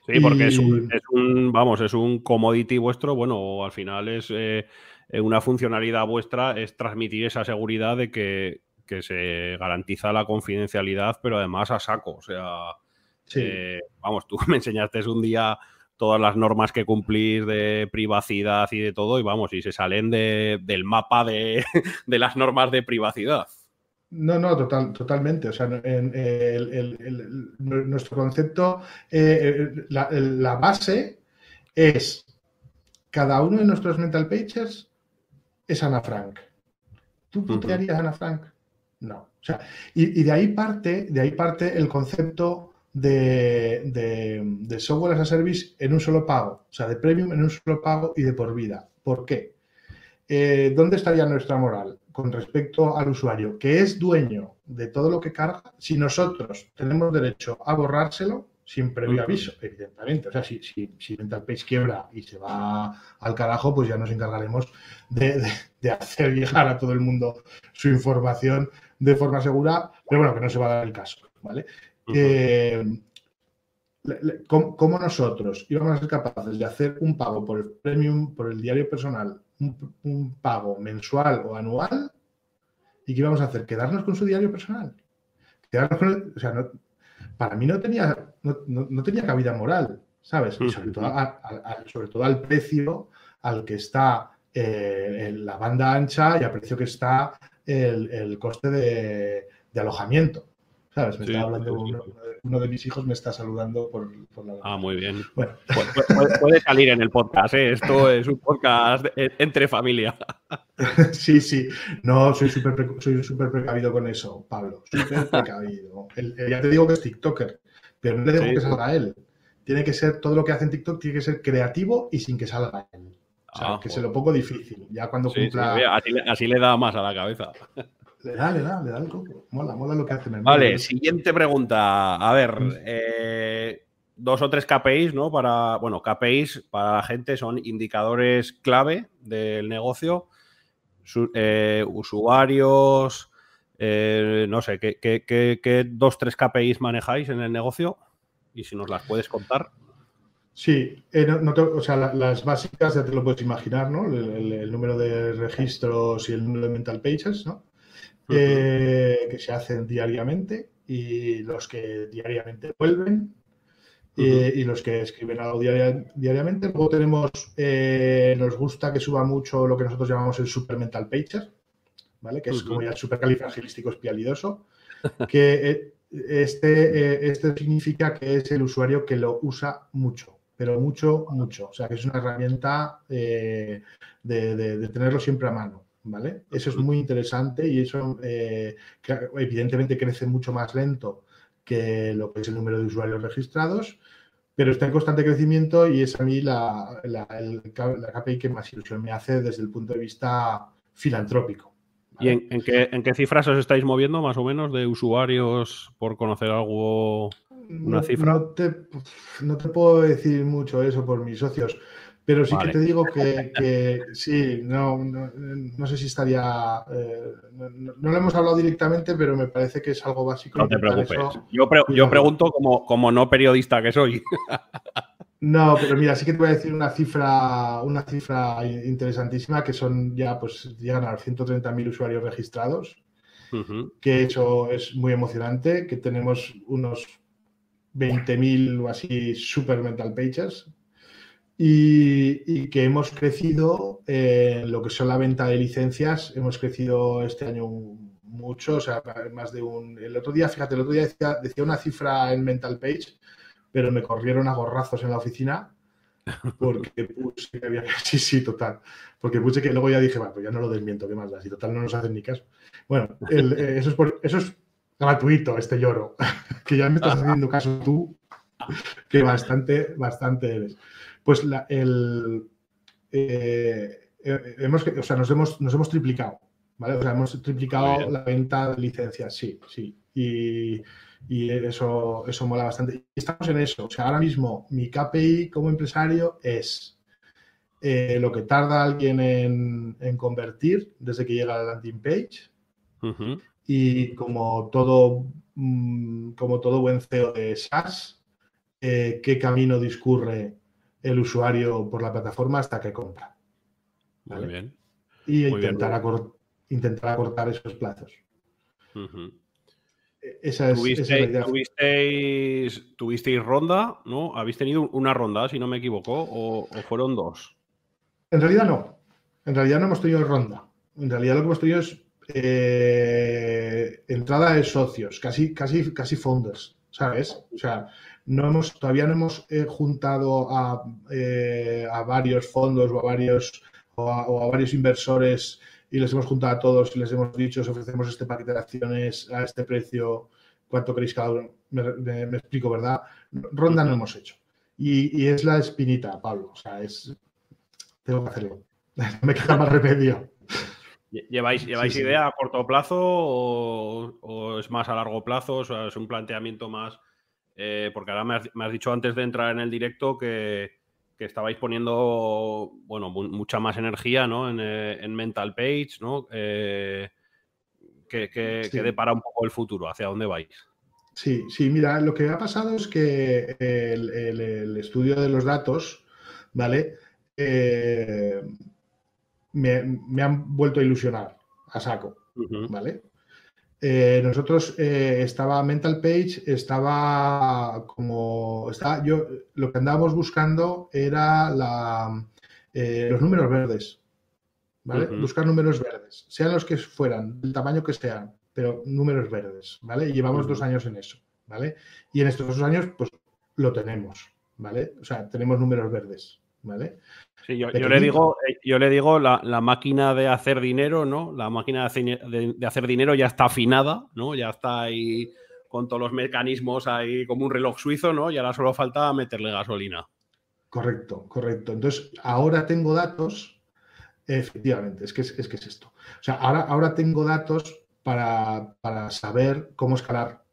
Sí, porque es, un, vamos, es un commodity vuestro, bueno, al final es eh, una funcionalidad vuestra, es transmitir esa seguridad de que, se garantiza la confidencialidad, pero además a saco, o sea, eh, vamos, tú me enseñaste un día todas las normas que cumplir de privacidad y de todo, y vamos, y se salen del mapa de, las normas de privacidad. No, no, total, totalmente. O sea, nuestro concepto, eh, eh, la, base es cada uno de nuestros mental pages es Ana Frank. ¿Tú putearías a Ana Frank? No. O sea, y, y, de ahí parte, de ahí parte el concepto de, software as a service en un solo pago, o sea, de premium en un solo pago y de por vida. ¿Por qué? Eh, ¿Dónde estaría nuestra moral con respecto al usuario? Que es dueño de todo lo que carga. Si nosotros tenemos derecho a borrárselo, sin previo aviso, evidentemente. O sea, si, si, si Mental Page quiebra y se va al carajo, pues ya nos encargaremos de, hacer llegar a todo el mundo su información de forma segura, pero bueno, que no se va a dar el caso, ¿vale? Eh, ¿cómo, nosotros íbamos a ser capaces de hacer un pago por el premium, por el diario personal, un, pago mensual o anual? ¿Y qué íbamos a hacer? ¿Quedarnos con su diario personal? Quedarnos con el, o sea, no, para mí no tenía, no, tenía cabida moral, ¿sabes? sobre, todo al precio al que está eh, la banda ancha y al precio que está el, coste de, alojamiento. ¿Sabes? Me hablando uno, de mis hijos me está saludando por, la. Ah, muy bien. Bueno. Puede, salir en el podcast, ¿eh? Esto es un podcast entre familia. sí, sí. No, soy súper soy super precavido con eso, Pablo. Súper precavido. ya te digo que es TikToker, pero no le digo que salga él. Tiene que ser, todo lo que hace en TikTok tiene que ser creativo y sin que salga él. O sea, ah, que se lo pongo difícil. Ya cuando cumpla. así, le da más a la cabeza. Le da, le da, le da el coco. Mola, mola lo que hace. Vale, siguiente pregunta. A ver, eh, dos o tres KPIs, ¿no? Para, bueno, KPIs para la gente son indicadores clave del negocio. Eh, usuarios, eh, no sé, ¿qué, qué, qué, dos, tres KPIs manejáis en el negocio? Y si nos las puedes contar. Sí, o sea, las básicas ya te lo puedes imaginar, ¿no? El, número de registros y el número de mental pages, ¿no? Eh, que se hacen diariamente y los que diariamente vuelven y los que escriben algo diariamente. Luego tenemos, eh, nos gusta que suba mucho lo que nosotros llamamos el super mental pager, ¿vale? Que es como ya el supercalifragilístico espialidoso, que eh, este, este significa que es el usuario que lo usa mucho, pero mucho, mucho. O sea, que es una herramienta de, de tenerlo siempre a mano. ¿Vale? Eso es muy interesante y eso eh, evidentemente crece mucho más lento que lo que es el número de usuarios registrados, pero está en constante crecimiento y es a mí la, la, KPI que más ilusión me hace desde el punto de vista filantrópico. ¿Y en, qué, en, qué, cifras os estáis moviendo más o menos de usuarios por conocer algo, una cifra? No te, no te puedo decir mucho eso por mis socios. Pero sí que te digo que, sí, no, no, sé si estaría. Eh, no, lo hemos hablado directamente, pero me parece que es algo básico. No te preocupes. yo, yo, pregunto como, como no periodista que soy. No, pero mira, sí que te voy a decir una cifra, una cifra interesantísima que son ya, pues llegan a los 130.000 usuarios registrados, que eso es muy emocionante, que tenemos unos 20.000 o así super mental pages, y, que hemos crecido en lo que son la venta de licencias, hemos crecido este año mucho, o sea, más de un... El otro día, fíjate, el otro día decía, una cifra en Mental Page, pero me corrieron a gorrazos en la oficina porque puse que había... Sí, sí, total. Porque puse que luego ya dije, bueno, pues ya no lo desmiento, ¿qué más da? Si total no nos hacen ni caso. Bueno, eh, eso, es eso es gratuito, este lloro, que ya me estás haciendo caso tú, que bastante, bastante eres pues la, el, eh, eh, hemos, o sea, nos hemos, nos hemos triplicado, ¿vale? O sea, hemos triplicado la venta de licencias, sí, sí. Y, y, eso, eso mola bastante. Y estamos en eso. O sea, ahora mismo mi KPI como empresario es eh, lo que tarda alguien en, en, convertir desde que llega a la landing page. Y como todo, mm, como todo buen CEO de SaaS, qué camino discurre el usuario por la plataforma hasta que compra. Muy bien. Y intentar, acortar esos plazos. E-, esa es, tuvisteis, tuvisteis, ronda, ¿no? ¿Habéis tenido una ronda, si no me equivoco, o, fueron dos? En realidad no. En realidad no hemos tenido ronda. En realidad lo que hemos tenido es eh, entrada de socios, casi, casi, casi founders, ¿sabes? O sea, no hemos, todavía no hemos eh, juntado eh, a, varios fondos o a varios, o a, varios inversores y les hemos juntado a todos y les hemos dicho, os ofrecemos este paquete de acciones a este precio, cuánto queréis cada uno. Me, explico, ¿verdad? Ronda no hemos hecho. Y, es la espinita, Pablo. O sea, es. Tengo que hacerlo. me queda más remedio. ¿Lleváis, lleváis idea a corto plazo o, o, es más a largo plazo? O sea, es un planteamiento más eh, porque ahora me has, dicho antes de entrar en el directo que, estabais poniendo, bueno, mucha más energía, ¿no? En, eh, Mental Page, ¿no? Eh, que, que, depara un poco el futuro, hacia dónde vais. Sí, sí, mira, lo que ha pasado es que el, estudio de los datos, ¿vale? me, han vuelto a ilusionar a saco, ¿vale? Eh, nosotros eh, estaba Mental Page, estaba como está, yo lo que andábamos buscando era la, eh, los números verdes, ¿vale? Buscar números verdes, sean los que fueran, del tamaño que sean, pero números verdes, ¿vale? Y llevamos dos años en eso, ¿vale? Y en estos dos años, pues lo tenemos, ¿vale? O sea, tenemos números verdes, ¿vale? Sí, yo, le digo, eh, yo le digo la, máquina de hacer dinero, ¿no? La máquina de, hacer dinero ya está afinada, ¿no? Ya está ahí con todos los mecanismos ahí como un reloj suizo, ¿no? Y ahora solo falta meterle gasolina. Correcto, correcto. Entonces, ahora tengo datos, efectivamente, es que es, que es esto. O sea, ahora, ahora tengo datos para, para saber cómo escalar,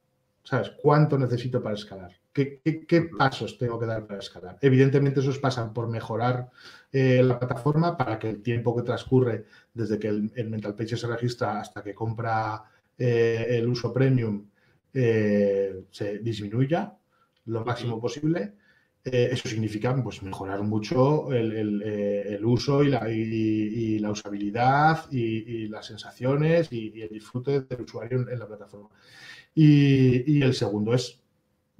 ¿sabes? ¿Cuánto necesito para escalar? ¿Qué, pasos tengo que dar para escalar? Evidentemente, esos pasan por mejorar eh, la plataforma para que el tiempo que transcurre desde que el, Mental Page se registra hasta que compra eh, el uso premium eh, se disminuya lo máximo posible. eso significa pues, mejorar mucho el, uso y la, y, la usabilidad y, las sensaciones y, el disfrute del usuario en, la plataforma. y el segundo es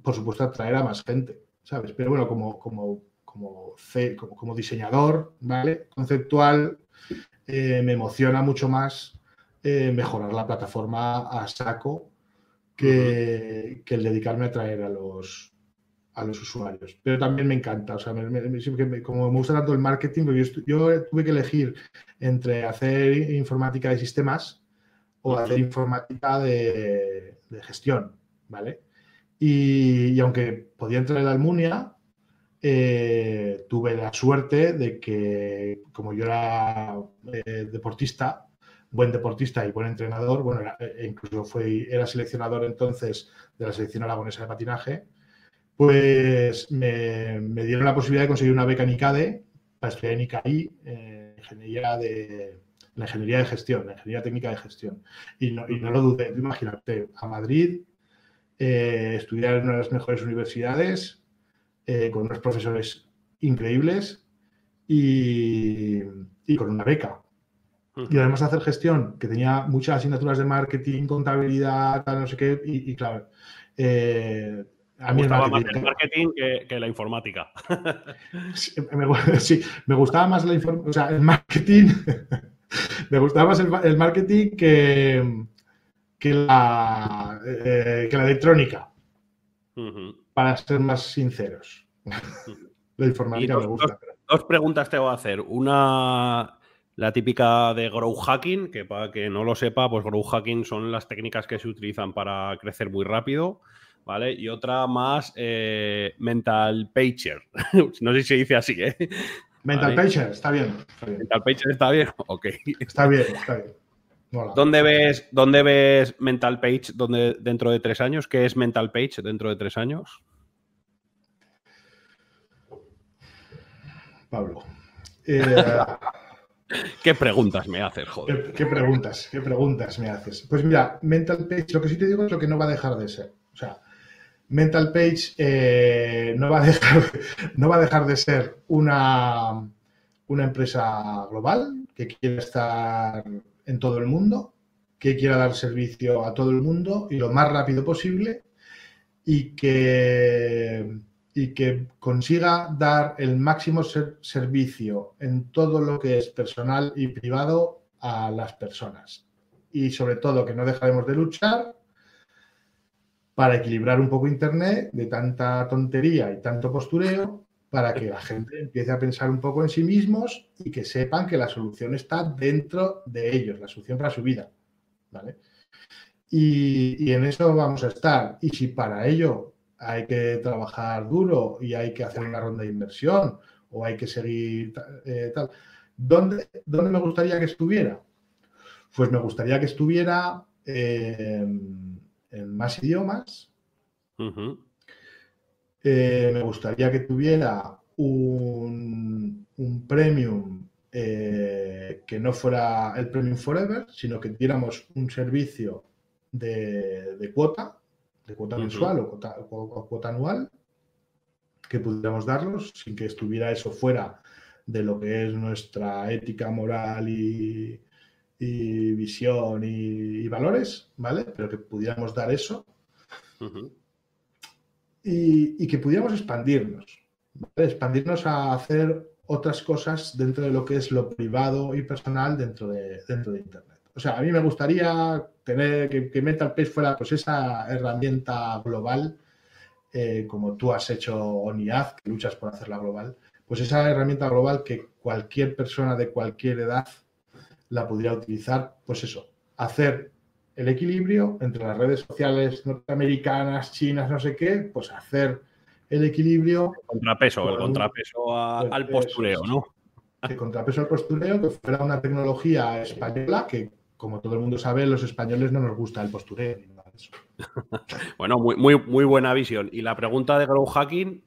por supuesto, atraer a más gente, ¿sabes? Pero bueno, como, como, como, como, diseñador, ¿vale? Conceptual, eh, me emociona mucho más eh, mejorar la plataforma a saco que, el dedicarme a traer a los, a los usuarios. Pero también me encanta, o sea, como me gusta tanto el marketing, yo, yo, tuve que elegir entre hacer informática de sistemas o hacer informática de, de gestión, ¿vale? Y, aunque podía entrar en la Almunia, eh, tuve la suerte de que, como yo era eh, deportista, buen deportista y buen entrenador, bueno, eh, incluso fue, era seleccionador entonces de la selección aragonesa de patinaje, pues me, dieron la posibilidad de conseguir una beca en ICADE para estudiar en ICAI, ingeniería de, la ingeniería de gestión, la ingeniería técnica de gestión. Y no, y no lo dudé, imagínate, a Madrid, eh, estudiar en una de las mejores universidades, eh, con unos profesores increíbles y, con una beca. Y además hacer gestión, que tenía muchas asignaturas de marketing, contabilidad, tal, no sé qué, y, claro. Eh, a mí me gustaba más el marketing que, la informática. Sí, me, gustaba más la o sea, el marketing. me gustaba más el marketing que, que la, eh, que la electrónica, para ser más sinceros. la informática me gusta. Dos, preguntas te voy a hacer. Una, la típica de grow hacking, que para que no lo sepa, pues grow hacking son las técnicas que se utilizan para crecer muy rápido. ¿Vale? Y otra más eh, mental pager. no sé si se dice así, ¿eh? Mental pager, está bien, está bien. Mental pager está bien, ok. Está bien, está bien. ¿Dónde ves, ¿Dónde ves Mental Page dentro de tres años? ¿Qué es Mental Page dentro de tres años? Pablo. Eh, ¿Qué preguntas me haces, joder? ¿Qué, preguntas? ¿Qué preguntas me haces? Pues mira, Mental Page, lo que sí te digo es lo que no va a dejar de ser. O sea, Mental Page eh, no, va a dejar, no va a dejar de ser una, una empresa global que quiere estar en todo el mundo, que quiera dar servicio a todo el mundo y lo más rápido posible y que, y que consiga dar el máximo servicio en todo lo que es personal y privado a las personas. Y sobre todo que no dejaremos de luchar para equilibrar un poco Internet de tanta tontería y tanto postureo para que la gente empiece a pensar un poco en sí mismos y que sepan que la solución está dentro de ellos, la solución para su vida. ¿vale? Y, en eso vamos a estar. Y si para ello hay que trabajar duro y hay que hacer una ronda de inversión o hay que seguir eh, tal, ¿dónde, ¿dónde, me gustaría que estuviera? Pues me gustaría que estuviera en más idiomas. Eh, me gustaría que tuviera un, premium eh, que no fuera el premium forever, sino que tuviéramos un servicio de, cuota, de cuota mensual o cuota, anual, que pudiéramos darlos sin que estuviera eso fuera de lo que es nuestra ética moral y, visión y, valores, ¿vale? Pero que pudiéramos dar eso y, que pudiéramos expandirnos, expandirnos a hacer otras cosas dentro de lo que es lo privado y personal dentro de, dentro de Internet. O sea, a mí me gustaría tener que, que MentalPage fuera pues esa herramienta global, eh, como tú has hecho ONIAD, que luchas por hacerla global, pues esa herramienta global que cualquier persona de cualquier edad la pudiera utilizar, pues eso, hacer el equilibrio entre las redes sociales norteamericanas, chinas, no sé qué, pues hacer el equilibrio. El contrapeso, el contrapeso al postureo, ¿no? El contrapeso al postureo, que fuera una tecnología española que, como todo el mundo sabe, los españoles no nos gusta el postureo. bueno, muy, muy, muy buena visión. Y la pregunta de Grow Hacking,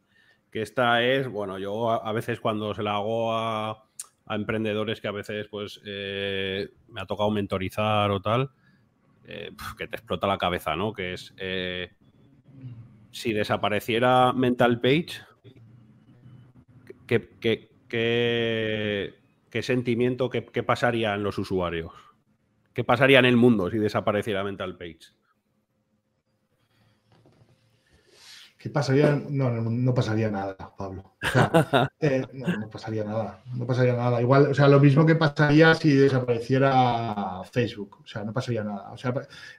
que esta es, bueno, yo a, veces cuando se la hago a, emprendedores que a veces pues eh, me ha tocado mentorizar o tal, eh, que te explota la cabeza, ¿no? Que es, eh, si desapareciera Mental Page, ¿qué, qué, sentimiento, qué, pasaría en los usuarios? ¿Qué pasaría en el mundo si desapareciera Mental Page? ¿Qué pasaría? No, no, pasaría nada, Pablo. Eh, no, pasaría nada. No pasaría nada. Igual, o sea, lo mismo que pasaría si desapareciera Facebook. O sea, no pasaría nada. O sea,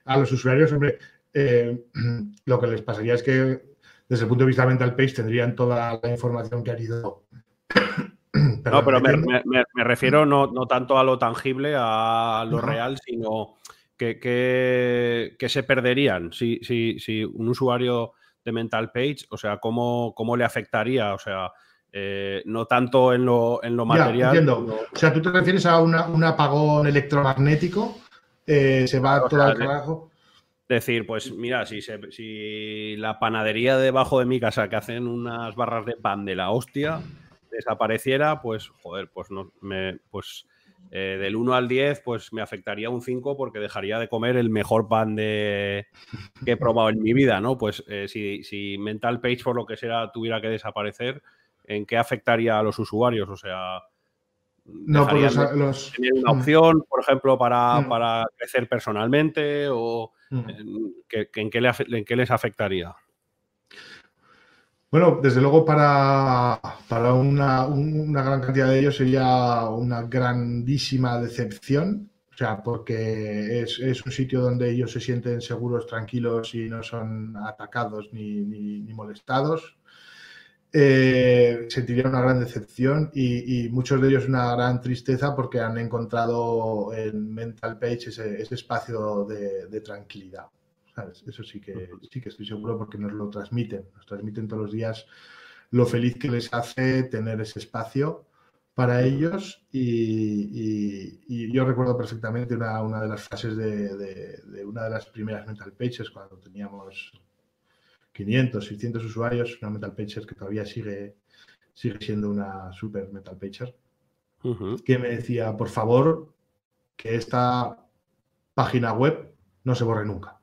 a los usuarios, hombre, eh, lo que les pasaría es que desde el punto de vista de Mental Page tendrían toda la información que han ido. no, pero me, refiero no, tanto a lo tangible, a lo real, sino que, que, se perderían si, si, si un usuario de Mental Page? O sea, ¿cómo, cómo le afectaría? O sea, eh, no tanto en lo, en lo material. O sea, tú te refieres a un apagón electromagnético, eh, se va todo al carajo. Decir, pues mira, si, si la panadería debajo de mi casa que hacen unas barras de pan de la hostia desapareciera, pues joder, pues no me pues eh, del 1 al 10, pues me afectaría un 5 porque dejaría de comer el mejor pan de... que he probado en mi vida, ¿no? Pues eh, si, Mental Page, por lo que sea, tuviera que desaparecer, ¿en qué afectaría a los usuarios? O sea, no, pues los, tener una mm. opción, por ejemplo, para, mm. para crecer personalmente o mm. en, qué en qué les afectaría. Bueno, desde luego para, para una, gran cantidad de ellos sería una grandísima decepción, o sea, porque es, un sitio donde ellos se sienten seguros, tranquilos y no son atacados ni, molestados. Eh, sentirían una gran decepción y, muchos de ellos una gran tristeza porque han encontrado en Mental Page ese, espacio de tranquilidad. Eso sí que, sí que estoy seguro porque nos lo transmiten, nos transmiten todos los días lo feliz que les hace tener ese espacio para ellos y, yo recuerdo perfectamente una, de las frases de, una de las primeras Mental Pages cuando teníamos 500, 600 usuarios, una Mental Pager que todavía sigue, sigue siendo una super Mental Pager, que me decía, por favor, que esta página web no se borre nunca.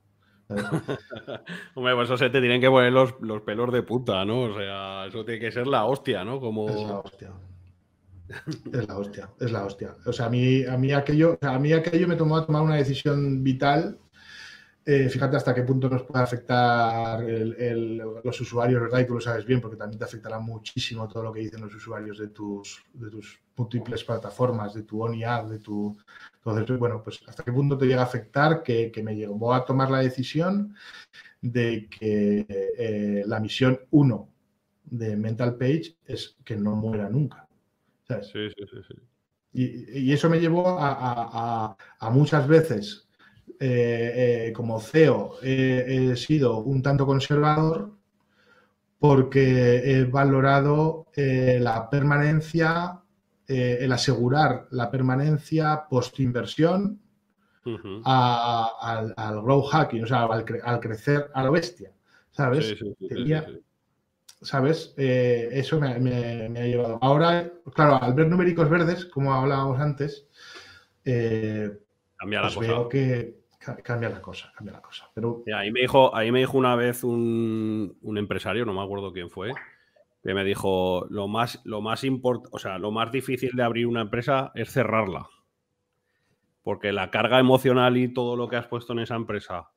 Hombre, pues eso se te tienen que poner los, pelos de puta, ¿no? O sea, eso tiene que ser la hostia, ¿no? Como... Es la hostia. Es la hostia, es la hostia. O sea, a mí, a mí aquello, a mí aquello me tomó a tomar una decisión vital eh, fíjate hasta qué punto nos puede afectar los usuarios, ¿verdad? Y tú lo sabes bien, porque también te afectará muchísimo todo lo que dicen los usuarios de tus, de tus múltiples plataformas, de tu ONIAD, de tu... Entonces, bueno, pues hasta qué punto te llega a afectar que, me llevó a tomar la decisión de que eh, la misión 1 de Mental Page es que no muera nunca. Sí, sí, sí, y, eso me llevó a muchas veces eh, eh, como CEO he, sido un tanto conservador porque he valorado eh, la permanencia, el asegurar la permanencia post-inversión al, al, grow hacking, o sea, al, crecer a la bestia, ¿sabes? ¿sabes? Eh, eso me, ha llevado. Ahora, claro, al ver numéricos verdes, como hablábamos antes, eh, cambia la pues cosa. veo que cambia la cosa, cambia la cosa. Pero... ahí, me dijo, ahí me dijo una vez un, empresario, no me acuerdo quién fue, que me dijo, lo más, lo más o sea, lo más difícil de abrir una empresa es cerrarla. Porque la carga emocional y todo lo que has puesto en esa empresa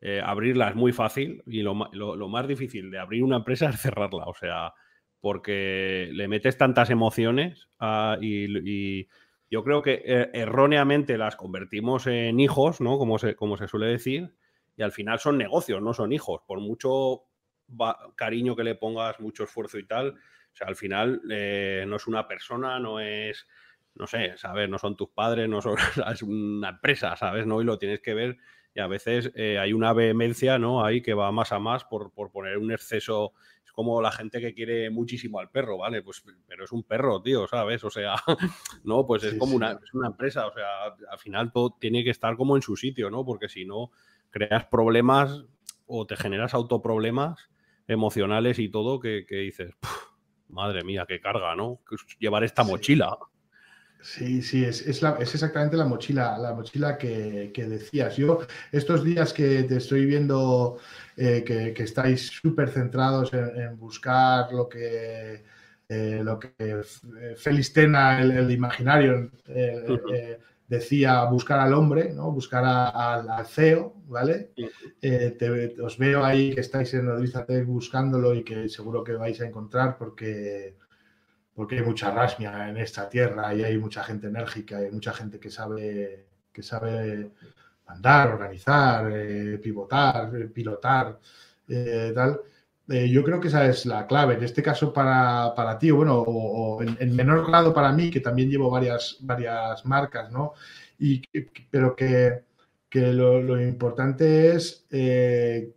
eh, abrirla es muy fácil y lo, más difícil de abrir una empresa es cerrarla. O sea, porque le metes tantas emociones ah, y, yo creo que eh, erróneamente las convertimos en hijos, ¿no? Como se, como se suele decir, y al final son negocios, no son hijos. Por mucho cariño que le pongas, mucho esfuerzo y tal, o sea, al final eh, no es una persona, no es, no sé, ¿sabes? No son tus padres, no son, es una empresa, ¿sabes? ¿No? Y lo tienes que ver y a veces eh, hay una vehemencia, ¿no? Ahí que va más a más por, poner un exceso. Es como la gente que quiere muchísimo al perro, ¿vale? Pues, pero es un perro, tío, ¿sabes? O sea, no, pues es como una, es una empresa, o sea, al final todo tiene que estar como en su sitio, ¿no? Porque si no, creas problemas o te generas autoproblemas emocionales y todo que, dices, madre mía, qué carga, ¿no? Llevar esta mochila. Sí, sí, es, es, exactamente la mochila, la mochila que, decías. Yo, estos días que te estoy viendo eh, que, estáis súper centrados en, buscar lo que, eh, lo que eh, Félix Tena, el, imaginario, decía buscar al hombre, ¿no? buscar al CEO, ¿vale? os veo ahí que estáis en Nodrizatec buscándolo y que seguro que vais a encontrar porque porque hay mucha rasmia en esta tierra y hay mucha gente enérgica hay mucha gente que sabe, que sabe mandar, organizar, eh, pivotar, eh, pilotar, eh, tal. yo creo que esa es la clave. En este caso para, para ti, bueno, o, en, menor grado para mí, que también llevo varias, varias marcas, ¿no? Y, pero que, que lo, importante es que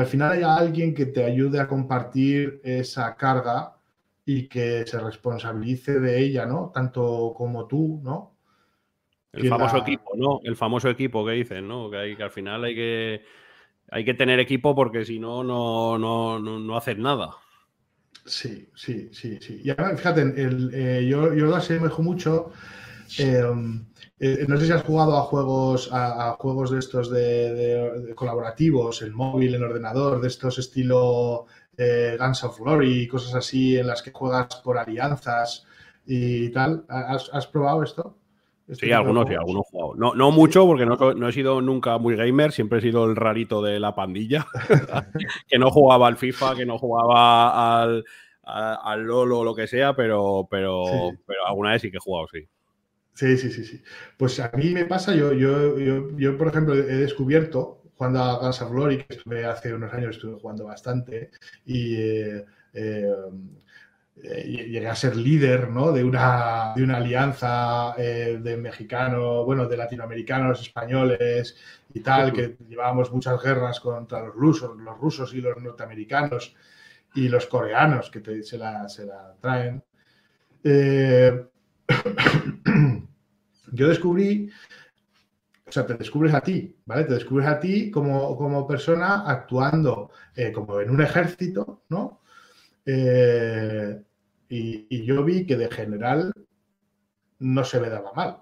al final haya alguien que te ayude a compartir esa carga y que se responsabilice de ella, ¿no? Tanto como tú, ¿no? El famoso equipo, ¿no? El famoso equipo que dicen, ¿no? Que, hay, que al final hay que, hay que tener equipo porque si no, no, no, no, haces nada. Sí, sí, sí, sí. Y ahora, fíjate, el, eh, yo, yo lo asemejo mucho. Em, eh, no sé si has jugado a juegos, a, juegos de estos de, colaborativos, en móvil, en ordenador, de estos estilo eh, Guns of Glory y cosas así en las que juegas por alianzas y tal. ¿Has, probado esto? ¿Este sí, algunos sí, algunos he jugado. No, no mucho, porque no, he sido nunca muy gamer, siempre he sido el rarito de la pandilla, que no jugaba al FIFA, que no jugaba al, al LOL o lo que sea, pero, pero, pero alguna vez sí que he jugado, sí. Sí, sí, sí, sí. Pues a mí me pasa, yo, yo, yo, yo por ejemplo, he descubierto jugando a Guns of que estuve hace unos años, estuve jugando bastante, y eh, eh, llegué a ser líder ¿no? de, una, de una alianza eh, de mexicanos, bueno, de latinoamericanos, españoles y tal, que llevábamos muchas guerras contra los rusos, los rusos y los norteamericanos y los coreanos que se, la, se la traen. yo descubrí o sea, te descubres a ti, ¿vale? Te descubres a ti como, persona actuando eh, como en un ejército, ¿no? Eh, y, yo vi que de general no se me daba mal.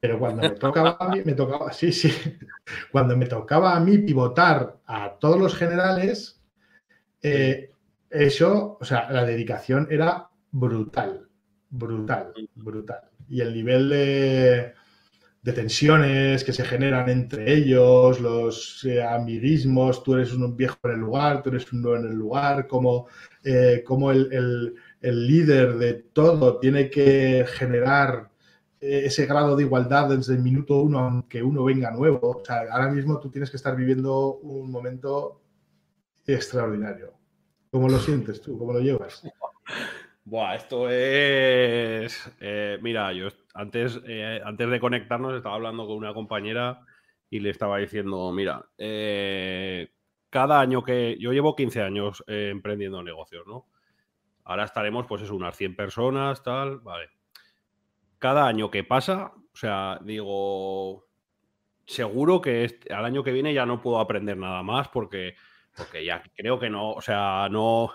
Pero cuando me tocaba a mí, me tocaba, sí, sí, cuando me tocaba a mí pivotar a todos los generales, eh, eso, o sea, la dedicación era brutal, brutal, brutal. Y el nivel de, de tensiones que se generan entre ellos, los eh, amiguismos, tú eres un viejo en el lugar, tú eres un nuevo en el lugar, como, eh, como el, líder de todo tiene que generar eh, ese grado de igualdad desde el minuto uno, aunque uno venga nuevo. Ahora mismo tú tienes que estar viviendo un momento extraordinario. ¿Cómo lo sientes tú? ¿Cómo lo llevas? Buah, esto es. mira, yo antes, eh, antes de conectarnos estaba hablando con una compañera y le estaba diciendo, mira, eh, cada año que yo llevo 15 años eh, emprendiendo negocios, ¿no? Ahora estaremos, pues es unas 100 personas, tal, vale. Cada año que pasa, o sea, digo, seguro que este, al año que viene ya no puedo aprender nada más porque, porque ya creo que no, o sea, no,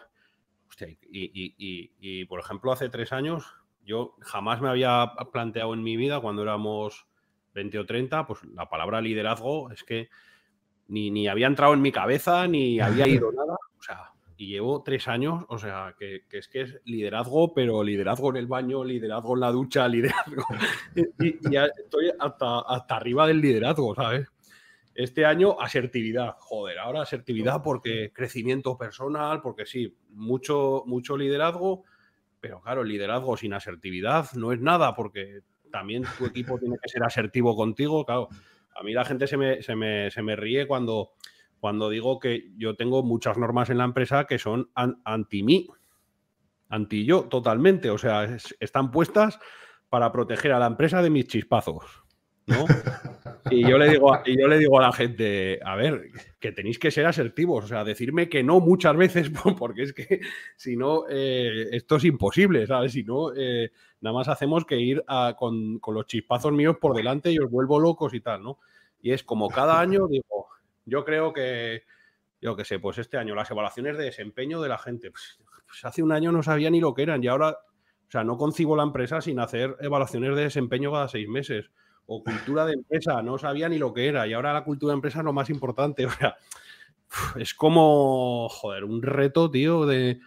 Hostia, y, por ejemplo, hace tres años, yo jamás me había planteado en mi vida, cuando éramos 20 o 30, pues la palabra liderazgo es que ni, ni había entrado en mi cabeza, ni había ido nada. O sea, y llevo tres años, o sea, que, es que es liderazgo, pero liderazgo en el baño, liderazgo en la ducha, liderazgo. y, ya estoy hasta, hasta arriba del liderazgo, ¿sabes? Este año, asertividad. Joder, ahora asertividad porque crecimiento personal, porque sí, mucho, mucho liderazgo, pero claro, el liderazgo sin asertividad no es nada, porque también tu equipo tiene que ser asertivo contigo. Claro, a mí la gente se me, se me, se me ríe cuando cuando digo que yo tengo muchas normas en la empresa que son anti mí, anti yo totalmente, o sea, están puestas para proteger a la empresa de mis chispazos. ¿no? Y yo le digo, y yo le digo a la gente, a ver, que tenéis que ser asertivos, o sea, decirme que no muchas veces, porque es que si no, eh, esto es imposible, ¿sabes? Si no, eh, nada más hacemos que ir con, con, los chispazos míos por delante y os vuelvo locos y tal, ¿no? Y es como cada año digo, yo creo que, yo qué sé, pues este año las evaluaciones de desempeño de la gente, pues, pues, hace un año no sabía ni lo que eran y ahora, o sea, no concibo la empresa sin hacer evaluaciones de desempeño cada seis meses. O cultura de empresa, no sabía ni lo que era y ahora la cultura de empresa es lo más importante. O sea, es como, joder, un reto, tío, de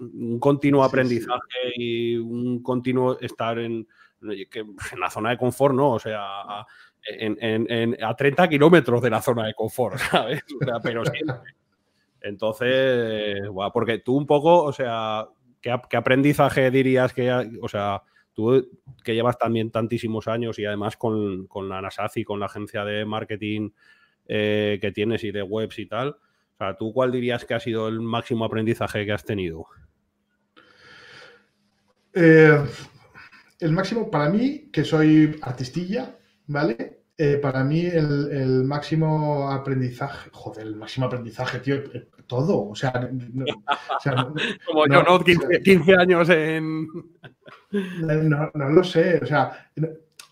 un continuo aprendizaje y un continuo estar en, en la zona de confort, ¿no? O sea, a 30 kilómetros de la zona de confort, ¿sabes? pero siempre. Entonces, porque tú un poco, o sea, ¿qué, aprendizaje dirías que, o sea, tú que llevas también tantísimos años y además con, con la y con la agencia de marketing eh, que tienes y de webs y tal, o sea, ¿tú cuál dirías que ha sido el máximo aprendizaje que has tenido? Eh, el máximo para mí, que soy artistilla, ¿vale? Eh, para mí el, máximo aprendizaje, joder, el máximo aprendizaje, tío, eh, todo, o sea, como yo, ¿no? 15, años en... No, lo sé, o sea,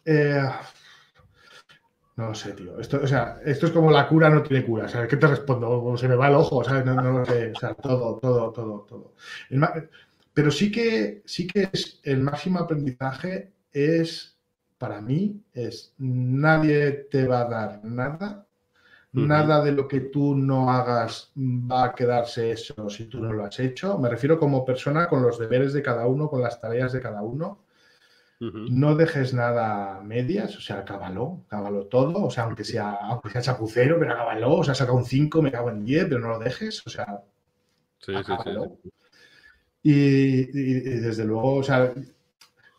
eh, no lo sé, tío, esto, o sea, esto es como la cura no tiene cura, ¿sabes? ¿Qué te respondo? Se me va el ojo, ¿sabes? No, no lo sé, o sea, todo, todo, todo, todo. pero sí que, sí que es el máximo aprendizaje es para mí es nadie te va a dar nada, nada de lo que tú no hagas va a quedarse eso si tú no lo has hecho. Me refiero como persona con los deberes de cada uno, con las tareas de cada uno. No dejes nada a medias, o sea, acábalo, acábalo todo, o sea, aunque sea, aunque sea chapucero, pero acábalo, o sea, saca un 5, me cago en 10, pero no lo dejes, o sea, sí, Sí, sí. Y, y, desde luego, o sea,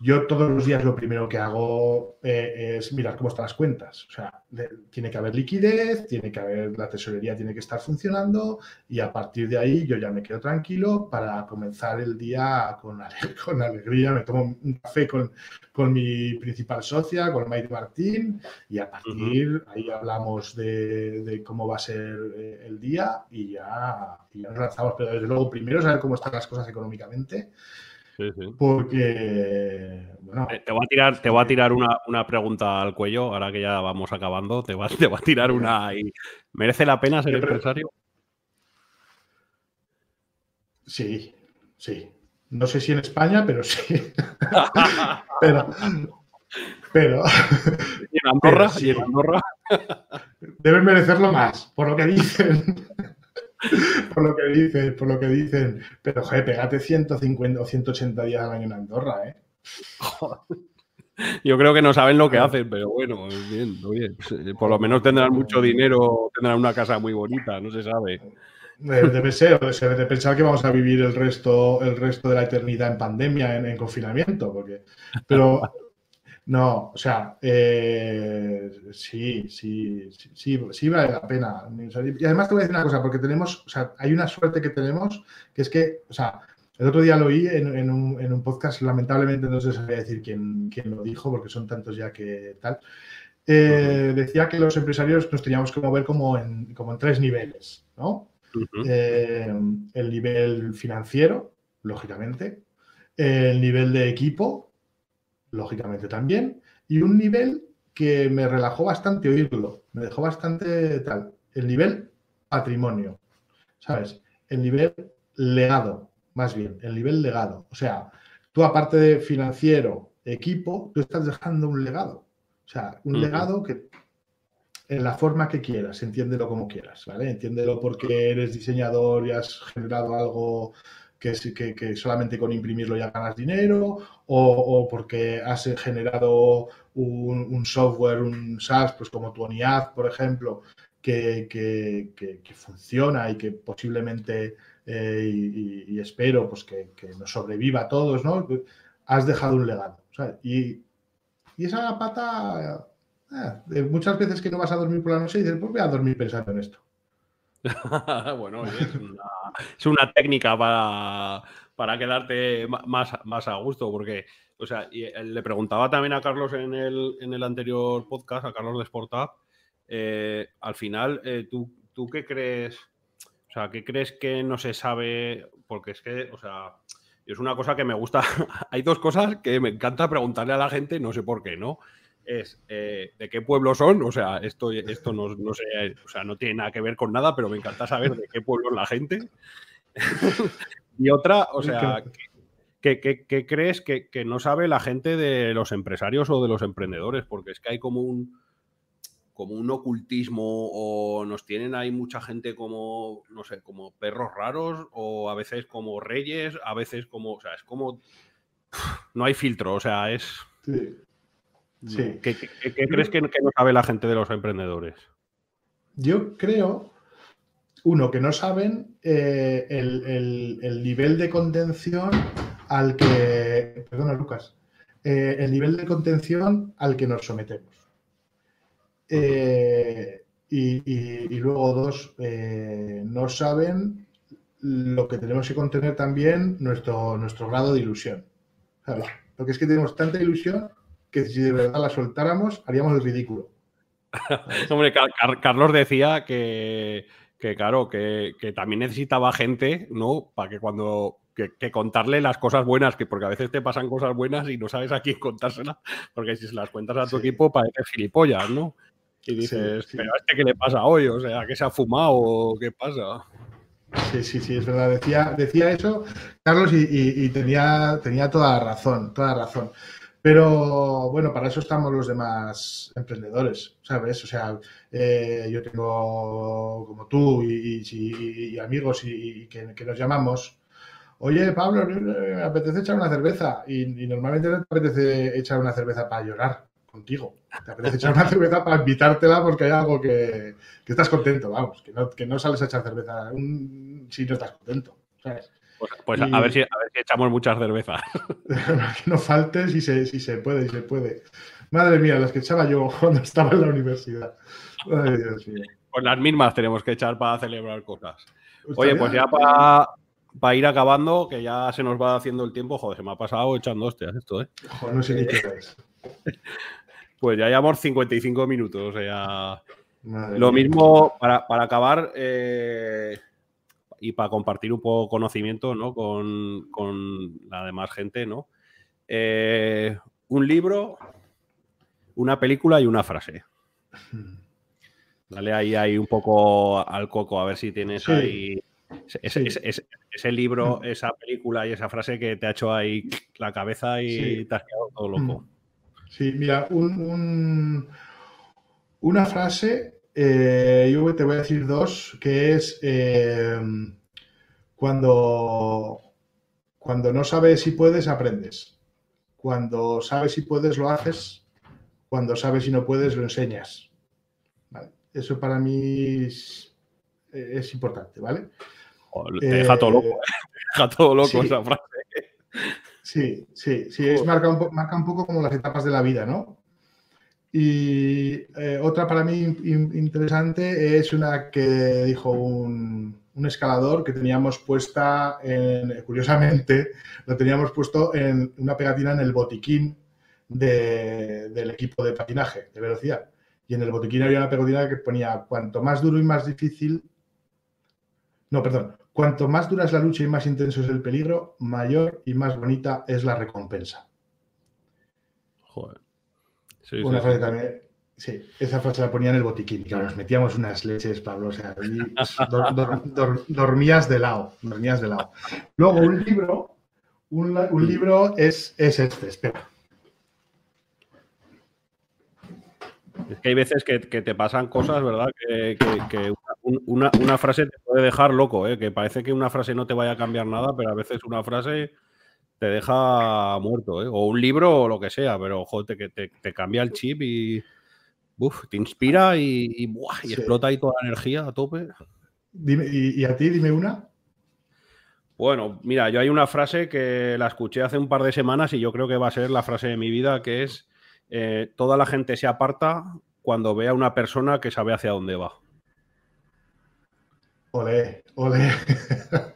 yo todos los días lo primero que hago eh, es mirar cómo están las cuentas. O sea, tiene que haber liquidez, tiene que haber, la tesorería tiene que estar funcionando y a partir de ahí yo ya me quedo tranquilo para comenzar el día con, con alegría. Me tomo un café con, con mi principal socia, con Maite Martín y a partir de ahí hablamos de, cómo va a ser eh, el día y ya, y ya nos lanzamos. Pero desde luego primero saber cómo están las cosas económicamente porque, bueno. Te voy a tirar, te a tirar una, pregunta al cuello, ahora que ya vamos acabando. Te voy, te a tirar una. ¿Merece la pena ser empresario? Sí, sí. No sé si en España, pero sí. pero. Pero. ¿Y en Andorra? ¿Y en Andorra? Deben merecerlo más, por lo que dicen. Por lo que dicen, por lo que dicen. Pero, joder, pégate 150 o 180 días al año en Andorra, ¿eh? Yo creo que no saben lo que hacen, pero bueno, bien, bien. Por lo menos tendrán mucho dinero, tendrán una casa muy bonita, no se sabe. Debe ser, debe de pensar que vamos a vivir el resto, el resto de la eternidad en pandemia, en, en confinamiento, porque. Pero no, o sea, eh, sí, sí, sí, sí, vale la pena. Y además te voy a decir una cosa, porque tenemos, o sea, hay una suerte que tenemos, que es que, o sea, el otro día lo oí en, un, podcast, lamentablemente no sé sabía decir quién, quién, lo dijo, porque son tantos ya que tal. Eh, decía que los empresarios nos teníamos que mover como en, como en tres niveles, ¿no? Eh, el nivel financiero, lógicamente, el nivel de equipo, lógicamente también, y un nivel que me relajó bastante oírlo, me dejó bastante tal, el nivel patrimonio, ¿sabes? El nivel legado, más bien, el nivel legado. O sea, tú aparte de financiero, equipo, tú estás dejando un legado. O sea, un legado que en la forma que quieras, entiéndelo como quieras, ¿vale? Entiéndelo porque eres diseñador y has generado algo que, que, que solamente con imprimirlo ya ganas dinero, o, porque has generado un, software, un SaaS, pues como tu ONIAD, por ejemplo, que, funciona y que posiblemente, eh, y, espero, pues que, nos sobreviva a todos, ¿no? Has dejado un legado. Y, y esa pata eh, muchas veces que no vas a dormir por la noche dices, pues voy a dormir pensando en esto. bueno, es una, técnica para, quedarte más, más a gusto, porque, o sea, eh, le preguntaba también a Carlos en el, en el anterior podcast, a Carlos de Sportup, eh, al final, ¿tú, ¿tú qué crees? O sea, ¿qué crees que no se sabe? Porque es que, o sea, es una cosa que me gusta. Hay dos cosas que me encanta preguntarle a la gente, no sé por qué, ¿no? Es eh, de qué pueblo son, o sea, esto, esto no, no, sé, o sea, no tiene nada que ver con nada, pero me encanta saber de qué pueblo es la gente. y otra, o sea, ¿qué, crees que, no sabe la gente de los empresarios o de los emprendedores? Porque es que hay como un como un ocultismo o nos tienen ahí mucha gente como, no sé, como perros raros o a veces como reyes, a veces como, o sea, es como, no hay filtro, o sea, es... ¿Qué, crees que, no sabe la gente de los emprendedores? Yo creo, uno, que no saben eh, el, nivel de contención al que. Perdona, Lucas. Eh, el nivel de contención al que nos sometemos. Eh, y, luego, dos, no saben lo que tenemos que contener también nuestro, nuestro grado de ilusión. Porque es que tenemos tanta ilusión que si de verdad la soltáramos, haríamos el ridículo. Hombre, Carlos decía que, claro, que, también necesitaba gente, ¿no? Para que cuando. Que, contarle las cosas buenas, que porque a veces te pasan cosas buenas y no sabes a quién contárselas, porque si se las cuentas a tu equipo parece gilipollas, ¿no? Y dices, pero a este qué le pasa hoy, o sea, ¿qué se ha fumado qué pasa? Sí, sí, sí, es verdad. Decía, decía eso Carlos y, tenía, tenía toda la razón, toda la razón. Pero bueno, para eso estamos los demás emprendedores, ¿sabes? O sea, eh, yo tengo como tú y, amigos y, que, nos llamamos. Oye, Pablo, me apetece echar una cerveza. Y, normalmente no te apetece echar una cerveza para llorar contigo. Te apetece echar una cerveza para invitártela porque hay algo que, estás contento, vamos, que no, que no sales a echar cerveza si no estás contento, ¿sabes? Pues, pues a, ver si, a ver si echamos muchas cervezas. que no falte si se, si se puede, si se puede. Madre mía, las que echaba yo cuando estaba en la universidad. Ay, Dios mío. Pues las mismas tenemos que echar para celebrar cosas. Oye, pues ya para ir acabando, que ya se nos va haciendo el tiempo, joder, se me ha pasado echando hostias esto, ¿eh? Joder, no sé ni qué es. Pues ya llevamos 55 minutos, o sea... lo mismo, para, para acabar, eh, y para compartir un poco conocimiento ¿no? con, la demás gente, ¿no? Eh, un libro, una película y una frase. Dale ahí, ahí un poco al coco, a ver si tienes ahí ese, libro, mm. esa película y esa frase que te ha hecho ahí la cabeza y te has quedado todo loco. Mm. Sí, mira, una frase eh, yo te voy a decir dos, que es eh, cuando, cuando no sabes si puedes, aprendes. Cuando sabes si puedes, lo haces. Cuando sabes si no puedes, lo enseñas. Eso para mí es, importante, ¿vale? te deja todo loco, ¿eh? deja todo loco esa frase. Sí, sí, sí, es marca un, marca un poco como las etapas de la vida, ¿no? Y eh, otra para mí interesante es una que dijo un, escalador que teníamos puesta, en, curiosamente, lo teníamos puesto en una pegatina en el botiquín del equipo de patinaje, de velocidad. Y en el botiquín había una pegatina que ponía, cuanto más duro y más difícil, no, perdón, cuanto más dura es la lucha y más intenso es el peligro, mayor y más bonita es la recompensa. Joder. Sí, una frase también. Sí, esa frase la ponía en el botiquín. Claro, nos metíamos unas leches, Pablo. O sea, dormías de lado. Dormías de lado. Luego, un libro, un, libro es, es este, espera. Es que hay veces que, te pasan cosas, ¿verdad? Que, una, frase te puede dejar loco, ¿eh? que parece que una frase no te vaya a cambiar nada, pero a veces una frase te deja muerto, ¿eh? o un libro o lo que sea, pero joder, te, te, cambia el chip y te inspira y, explota ahí toda la energía a tope. y, a ti, dime una. Bueno, mira, yo hay una frase que la escuché hace un par de semanas y yo creo que va a ser la frase de mi vida, que es eh, toda la gente se aparta cuando ve a una persona que sabe hacia dónde va. Ole, ole.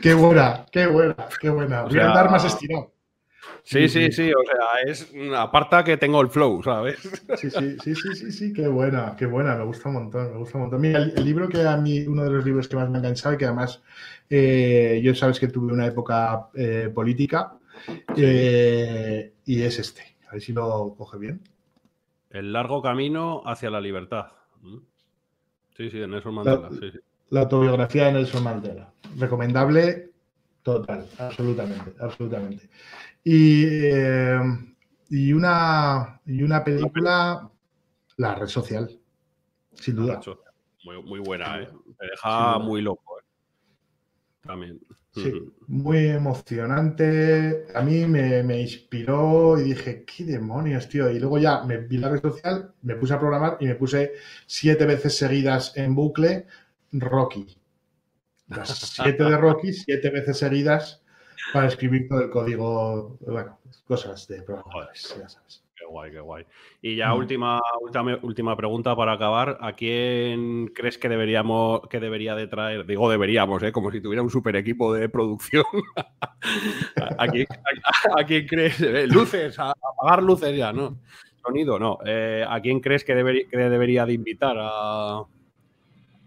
qué buena, qué buena, qué buena. Voy a andar más estirado. Sí, sí, sí, o sea, es aparta que tengo el flow, ¿sabes? Sí, sí, sí, sí, sí, sí, qué buena, qué buena, me gusta un montón, me gusta un montón. Mira, el, libro que a mí, uno de los libros que más me ha enganchado y que además eh, yo sabes que tuve una época eh, política eh, y es este, a ver si lo coge bien. El largo camino hacia la libertad. ¿Mm? Sí, sí, de Nelson Mandela, sí, sí la autobiografía de Nelson Mandela. Recomendable total, absolutamente, absolutamente. Y, eh, y, una, y una película, La Red Social, sin duda. Muy, buena, ¿eh? Me deja muy loco. ¿eh? También. Sí, muy emocionante. A mí me, me, inspiró y dije, ¿qué demonios, tío? Y luego ya me vi la red social, me puse a programar y me puse siete veces seguidas en bucle Rocky. Las siete de Rocky, siete veces seguidas para escribir todo el código, bueno, cosas de programadores, ya sabes. Qué guay, qué guay. Y ya mm. última, última, última, pregunta para acabar. ¿A quién crees que deberíamos, que debería de traer? Digo deberíamos, ¿eh? como si tuviera un super equipo de producción. ¿A, quién, crees? Eh, luces, a, apagar luces ya, ¿no? Sonido, no. Eh, ¿A quién crees que, que debería de invitar a,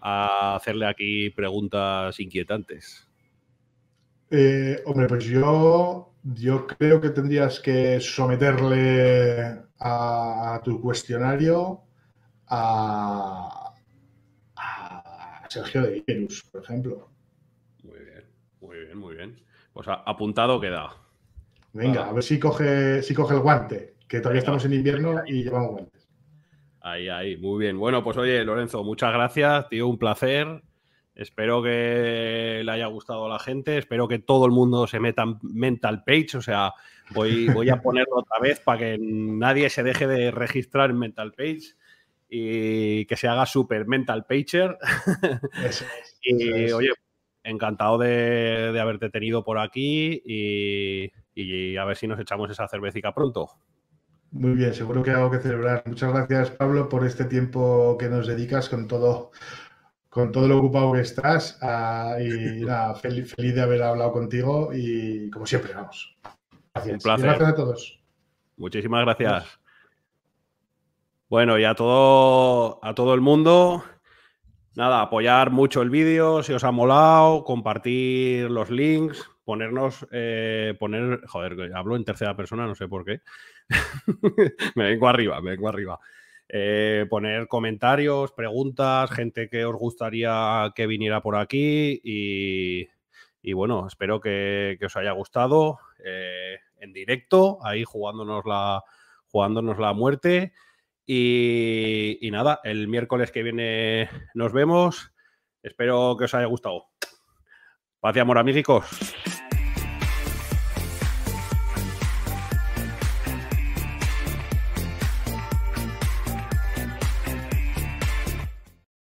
a hacerle aquí preguntas inquietantes? Eh, hombre, pues yo, yo creo que tendrías que someterle a, tu cuestionario a, Sergio de Virus, por ejemplo. Muy bien, muy bien, muy bien. Pues apuntado queda. Venga, a ver si coge, si coge el guante, que todavía estamos en invierno y llevamos guante. Ahí, ahí, muy bien. Bueno, pues oye, Lorenzo, muchas gracias, tío, un placer. Espero que le haya gustado a la gente, espero que todo el mundo se meta en Mental Page, o sea, voy, voy a ponerlo otra vez para que nadie se deje de registrar en Mental Page y que se haga super Mental Pager. y oye, encantado de, haberte tenido por aquí y, y a ver si nos echamos esa cervecita pronto. Muy bien, seguro que hay algo que celebrar. Muchas gracias, Pablo, por este tiempo que nos dedicas con todo, con todo lo ocupado que estás. Ah, y nada, feliz, feliz, de haber hablado contigo y como siempre, vamos. Gracias. Un placer. gracias a todos. Muchísimas gracias. Bueno, y a todo, a todo el mundo, nada, apoyar mucho el vídeo, si os ha molado, compartir los links, ponernos, eh, poner, joder, hablo en tercera persona, no sé por qué. me vengo arriba, me vengo arriba. Eh, poner comentarios, preguntas, gente que os gustaría que viniera por aquí y, bueno, espero que, os haya gustado eh, en directo, ahí jugándonos la, jugándonos la muerte. Y, y nada, el miércoles que viene nos vemos. Espero que os haya gustado. Paz y amor, amigos.